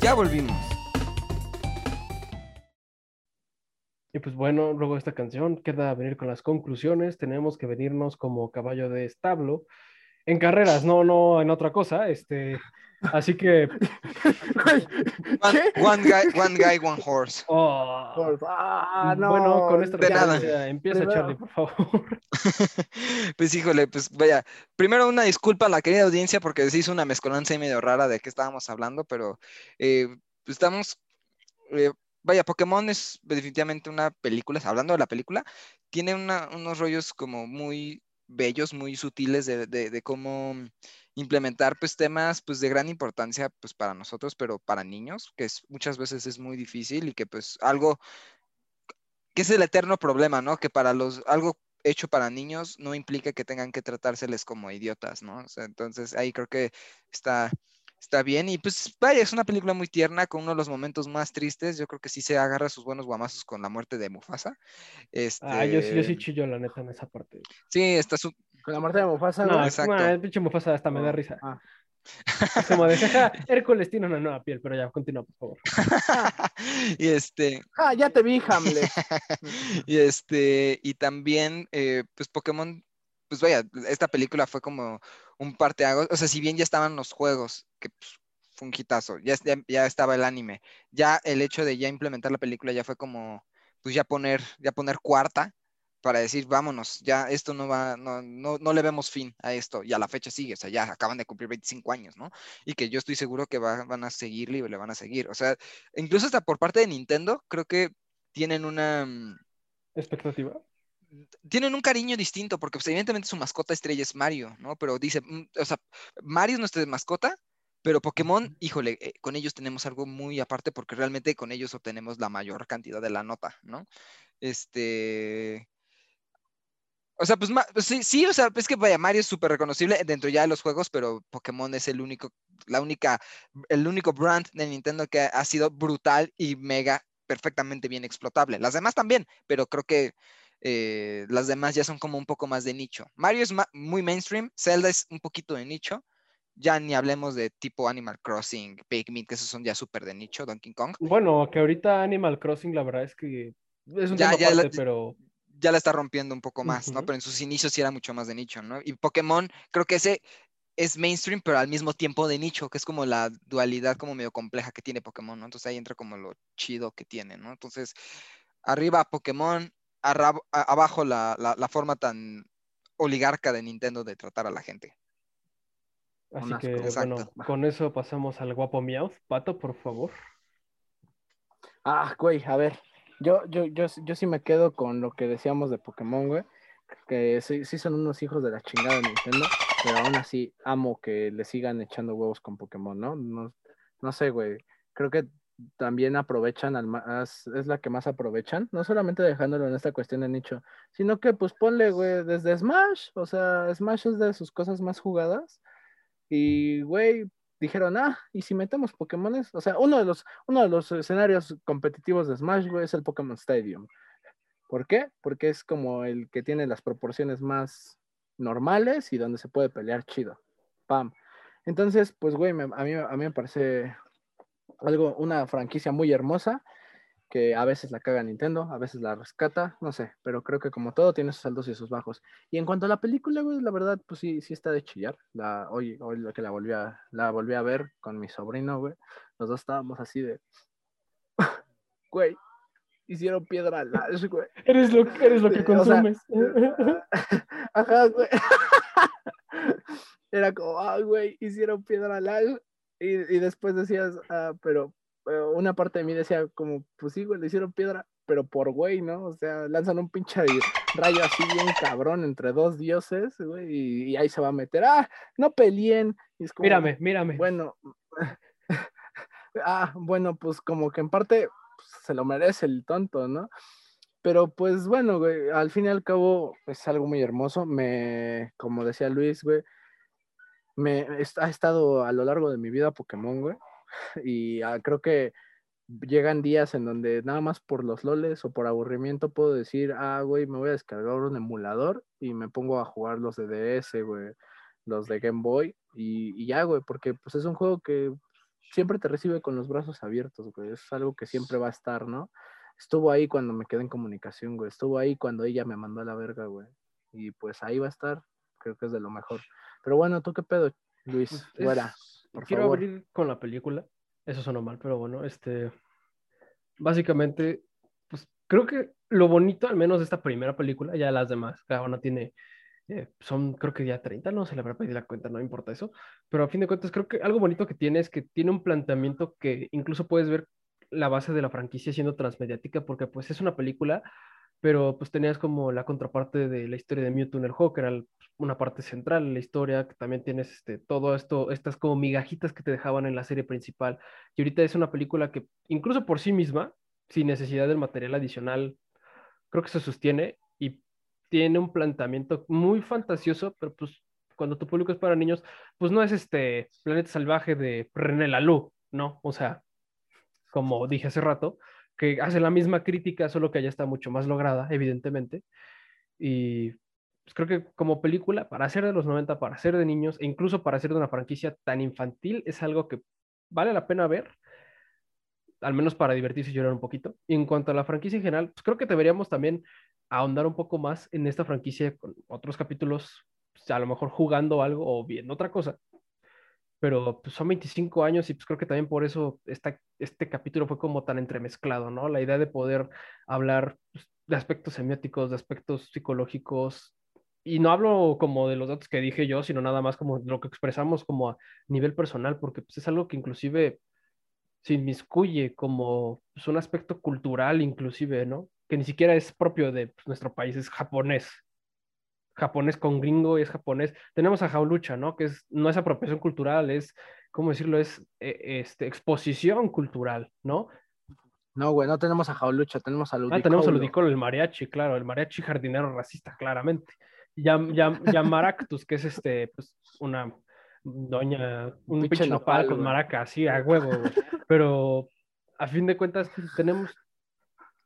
Ya volvimos. Y pues bueno, luego de esta canción queda venir con las conclusiones. Tenemos que venirnos como caballo de establo en carreras, no, no en otra cosa. Este, así que. One, guy, one guy, one horse. oh, Ah, no. bueno, con esta de nada. referencia, empieza Primero. Charlie, por favor. Pues híjole, pues vaya, primero una disculpa a la querida audiencia porque se hizo una mezcolanza ahí medio rara de qué estábamos hablando, pero eh, pues estamos, eh, vaya, Pokémon es definitivamente una película, hablando de la película, tiene una- unos rollos como muy bellos, muy sutiles de, de- de cómo implementar pues temas pues de gran importancia pues para nosotros, pero para niños, que muchas veces es muy difícil y que pues algo que es el eterno problema, ¿no? Que para los, algo hecho para niños no implica que tengan que tratárseles como idiotas, ¿no? Entonces ahí creo que está, está bien. Y pues vaya, es una película muy tierna, con uno de los momentos más tristes. Yo creo que sí se agarra sus buenos guamazos con la muerte de Mufasa. Este, Ah, yo, sí- yo sí chillo, la neta, en esa parte. sí, está su... Con la muerte de Mufasa, No, exacto. no, el pinche Mufasa hasta me da Oh, risa. ah. Como de, jaja, Hércules tiene una nueva piel, pero ya, continúa, por favor. y este... Ah, ya te vi, Hamlet. y este, y también, eh, pues Pokémon, pues vaya, esta película fue como un parteaguas, o sea, si bien ya estaban los juegos, que pues, fue un hitazo, ya, ya, estaba el anime, ya el hecho de ya implementar la película ya fue como, pues ya poner, ya poner cuarta para decir, vámonos, ya esto no va, no, no, no le vemos fin a esto, y a la fecha sigue, o sea, ya acaban de cumplir 25 años, ¿no? Y que yo estoy seguro que va- van a seguirle y le van a seguir, o sea, incluso hasta por parte de Nintendo, creo que tienen una, mm, ¿Expectativa? Tienen un cariño distinto, porque pues, evidentemente su mascota estrella es Mario, ¿no? Pero dice, mm, o sea, Mario es nuestra mascota, pero Pokémon, híjole, eh, con ellos tenemos algo muy aparte porque realmente con ellos obtenemos la mayor cantidad de la nota, ¿no? Este... O sea, pues pues, sí, sí, o sea, es que vaya, Mario es súper reconocible dentro ya de los juegos, pero Pokémon es el único, la única, el único brand de Nintendo que ha sido brutal y mega perfectamente bien explotable. Las demás también, pero creo que eh, las demás ya son como un poco más de nicho. Mario es ma- muy mainstream, Zelda es un poquito de nicho. Ya ni hablemos de tipo Animal Crossing, Pikmin, que esos son ya súper de nicho, Donkey Kong. Bueno, que ahorita Animal Crossing, la verdad es que es un Ya- tema ya la- aparte, pero Ya la está rompiendo un poco más, ¿no? Ujú. Pero en sus inicios sí era mucho más de nicho, ¿no? Y Pokémon, creo que ese es mainstream, pero al mismo tiempo de nicho, que es como la dualidad como medio compleja que tiene Pokémon, ¿no? Entonces ahí entra como lo chido que tiene, ¿no? Entonces, arriba Pokémon, arrab- a- abajo la, la- la forma tan oligarca de Nintendo de tratar a la gente. así que bueno, con eso pasamos al guapo Meowth. Pato, por favor. Ah, güey, a ver. Yo, yo, yo, yo sí me quedo con lo que decíamos de Pokémon, güey. Que sí, sí son unos hijos de la chingada de Nintendo, pero aún así amo que le sigan echando huevos con Pokémon, ¿no? No, no sé, güey. Creo que también aprovechan al más, es la que más aprovechan, no solamente dejándolo en esta cuestión de nicho, sino que pues ponle, güey, desde Smash, o sea, Smash es de sus cosas más jugadas. Y, güey, dijeron, ah, ¿y si metemos Pokémones? O sea, uno de los, uno de los escenarios competitivos de Smash, güey, es el Pokémon Stadium. ¿Por qué? Porque es como el que tiene las proporciones más normales y donde se puede pelear chido. Pam. Entonces, pues, güey, a, mí, a mí me parece algo, una franquicia muy hermosa que a veces la caga Nintendo, a veces la rescata, no sé, pero creo que como todo tiene sus altos y sus bajos. Y en cuanto a la película, güey, la verdad, pues sí, sí está de chillar. La, hoy, hoy lo que la volví a, la volví a ver con mi sobrino, güey. Los dos estábamos así de, güey, hicieron piedra al güey. Eres lo, eres lo que consumes. Ajá, güey. Era como, ah, güey, hicieron piedra al. Y, y después decías, ah, pero, pero una parte de mí decía como, pues sí, güey, le hicieron piedra, pero por güey, ¿no? O sea, lanzan un pinche rayo así bien cabrón entre dos dioses, güey, y, y ahí se va a meter, ah, no peleen. Y es como, mírame, mírame. bueno, ah, bueno, pues como que en parte pues, se lo merece el tonto, ¿no? Pero pues bueno, güey, al fin y al cabo es algo muy hermoso. Me, como decía Luis, güey, me ha estado a lo largo de mi vida Pokémon, güey. Y ah, creo que llegan días en donde nada más por los loles o por aburrimiento puedo decir, ah, güey, me voy a descargar un emulador y me pongo a jugar los de DS, güey, los de Game Boy y, y ya, güey, porque pues es un juego que siempre te recibe con los brazos abiertos, güey, es algo que siempre va a estar, ¿no? Estuvo ahí cuando me quedé en comunicación, güey, estuvo ahí cuando ella me mandó a la verga, güey, y pues ahí va a estar, creo que es de lo mejor. Pero bueno, ¿tú qué pedo, Luis? Pues, Fuera, es- por quiero favor. abrir con la película. Eso sonó mal, pero bueno, este. Básicamente, pues creo que lo bonito, al menos de esta primera película, ya las demás, cada una tiene. eh, son, creo que ya 30, no se le habrá pedido la cuenta, no importa eso. Pero a fin de cuentas, creo que algo bonito que tiene es que tiene un planteamiento que incluso puedes ver la base de la franquicia siendo transmediática, porque pues es una película, pero pues tenías como la contraparte de la historia de Mewtwo en el juego, que era una parte central en la historia, que también tienes este, todo esto, estas como migajitas que te dejaban en la serie principal. Y ahorita es una película que incluso por sí misma, sin necesidad del material adicional, creo que se sostiene y tiene un planteamiento muy fantasioso, pero pues cuando tu público es para niños, pues no es este Planeta Salvaje de René Laloux, ¿no? O sea, como dije hace rato, que hace la misma crítica, solo que ya está mucho más lograda, evidentemente. Y pues, creo que como película, para ser de los 90, para ser de niños, e incluso para ser de una franquicia tan infantil, es algo que vale la pena ver, al menos para divertirse y llorar un poquito. Y en cuanto a la franquicia en general, pues creo que deberíamos también ahondar un poco más en esta franquicia con otros capítulos, pues, a lo mejor jugando algo o viendo otra cosa. Pero pues, son 25 años y pues creo que también por eso esta, este capítulo fue como tan entremezclado, ¿no? La idea de poder hablar pues, de aspectos semióticos, de aspectos psicológicos, y no hablo como de los datos que dije yo, sino nada más como lo que expresamos como a nivel personal, porque pues, es algo que inclusive se inmiscuye como pues, un aspecto cultural, inclusive, ¿no? Que ni siquiera es propio de pues, nuestro país, es japonés. Japonés con gringo y es japonés. Tenemos a Jaulucha, ¿no? Que es, no es apropiación cultural, es, ¿cómo decirlo? Es eh, este, exposición cultural, ¿no? No, güey, no tenemos a Jaulucha, tenemos a Ah, Ludicolo. tenemos el Ludicolo, el mariachi, claro, el mariachi jardinero racista, claramente. Yam, Yam, Yamaractus, que es este, pues, una doña, un pinche pinche nopal con maraca, sí, a huevo, güey. Pero a fin de cuentas, tenemos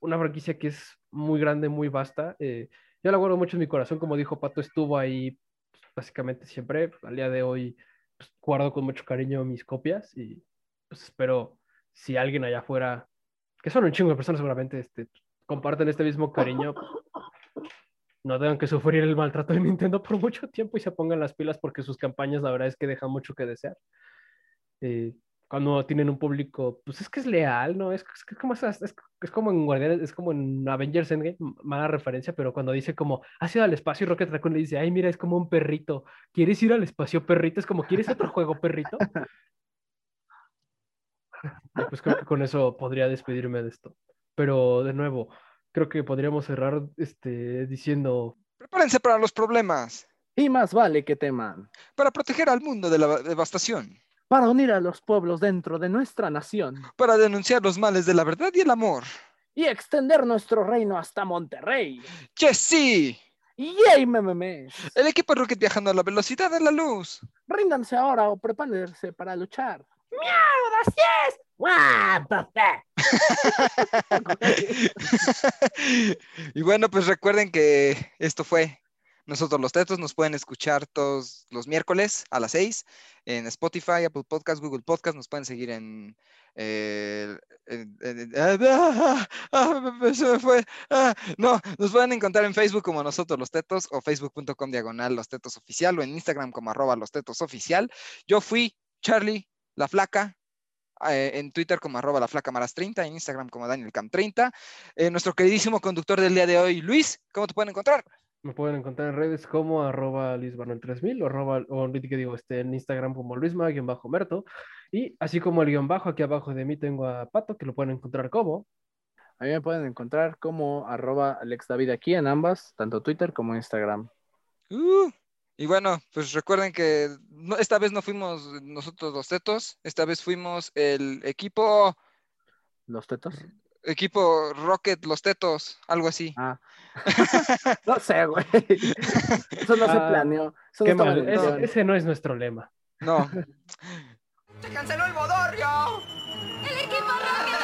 una franquicia que es muy grande, muy vasta. eh, yo la guardo mucho en mi corazón, como dijo Pato, estuvo ahí pues, básicamente siempre. Al día de hoy, pues, guardo con mucho cariño mis copias y pues espero si alguien allá afuera, que son un chingo de personas seguramente, este, comparten este mismo cariño, no tengan que sufrir el maltrato de Nintendo por mucho tiempo y se pongan las pilas porque sus campañas la verdad es que dejan mucho que desear. Eh, cuando tienen un público, pues es que es leal, ¿no? Es, es que como, esas- es, es como en Guardianes, es como en Avengers Endgame, mala referencia, pero cuando dice como, has ido al espacio y Rocket Raccoon le dice, ay, mira, es como un perrito, ¿quieres ir al espacio, perrito? Es como, ¿quieres otro juego, perrito? Y pues creo que con eso podría despedirme de esto. Pero de nuevo, creo que podríamos cerrar este, diciendo, Prepárense para los problemas, Y más vale que teman. para proteger al mundo de la devastación, Para unir a los pueblos dentro de nuestra nación. para denunciar los males de la verdad y el amor. Y extender nuestro reino hasta Monterrey. ¡Jesse! ¡Yay, mememes! El equipo Rocket viajando a la velocidad de la luz. Ríndanse ahora o prepárense para luchar. y bueno, pues recuerden que esto fue Nosotros los Tetos. Nos pueden escuchar todos los miércoles a las 6 en Spotify, Apple Podcast, Google Podcast. Nos pueden seguir en... eh, ah, ah, ah, se me fue. No, nos pueden encontrar en Facebook como Nosotros los Tetos o facebook.com diagonal los tetos oficial o en Instagram como arroba los tetos oficial. Yo fui Charlie, la flaca, eh, en Twitter como arroba la flaca maras 30, en Instagram como Daniel Cam 30. Eh, nuestro queridísimo conductor del día de hoy, Luis, ¿cómo te pueden encontrar? Me pueden encontrar en redes como arroba luisbarnel3000 o, arroba, o que digo, este, en Instagram como luisma-merto. Y así como el guion bajo, aquí abajo de mí tengo a Pato, que lo pueden encontrar como. A mí me pueden encontrar como arroba Alex David aquí en ambas, tanto Twitter como Instagram. Uh, y bueno, pues recuerden que no- esta vez no fuimos nosotros los tetos, esta vez fuimos el equipo, ¿Los tetos? Equipo Rocket los tetos, algo así. Ah. no sé, güey. Eso no se Ah, planeó. Eso no Qué estaba mal, ese, ese no es nuestro lema. No, ¡Se canceló el bodorrio! ¡El equipo Rocket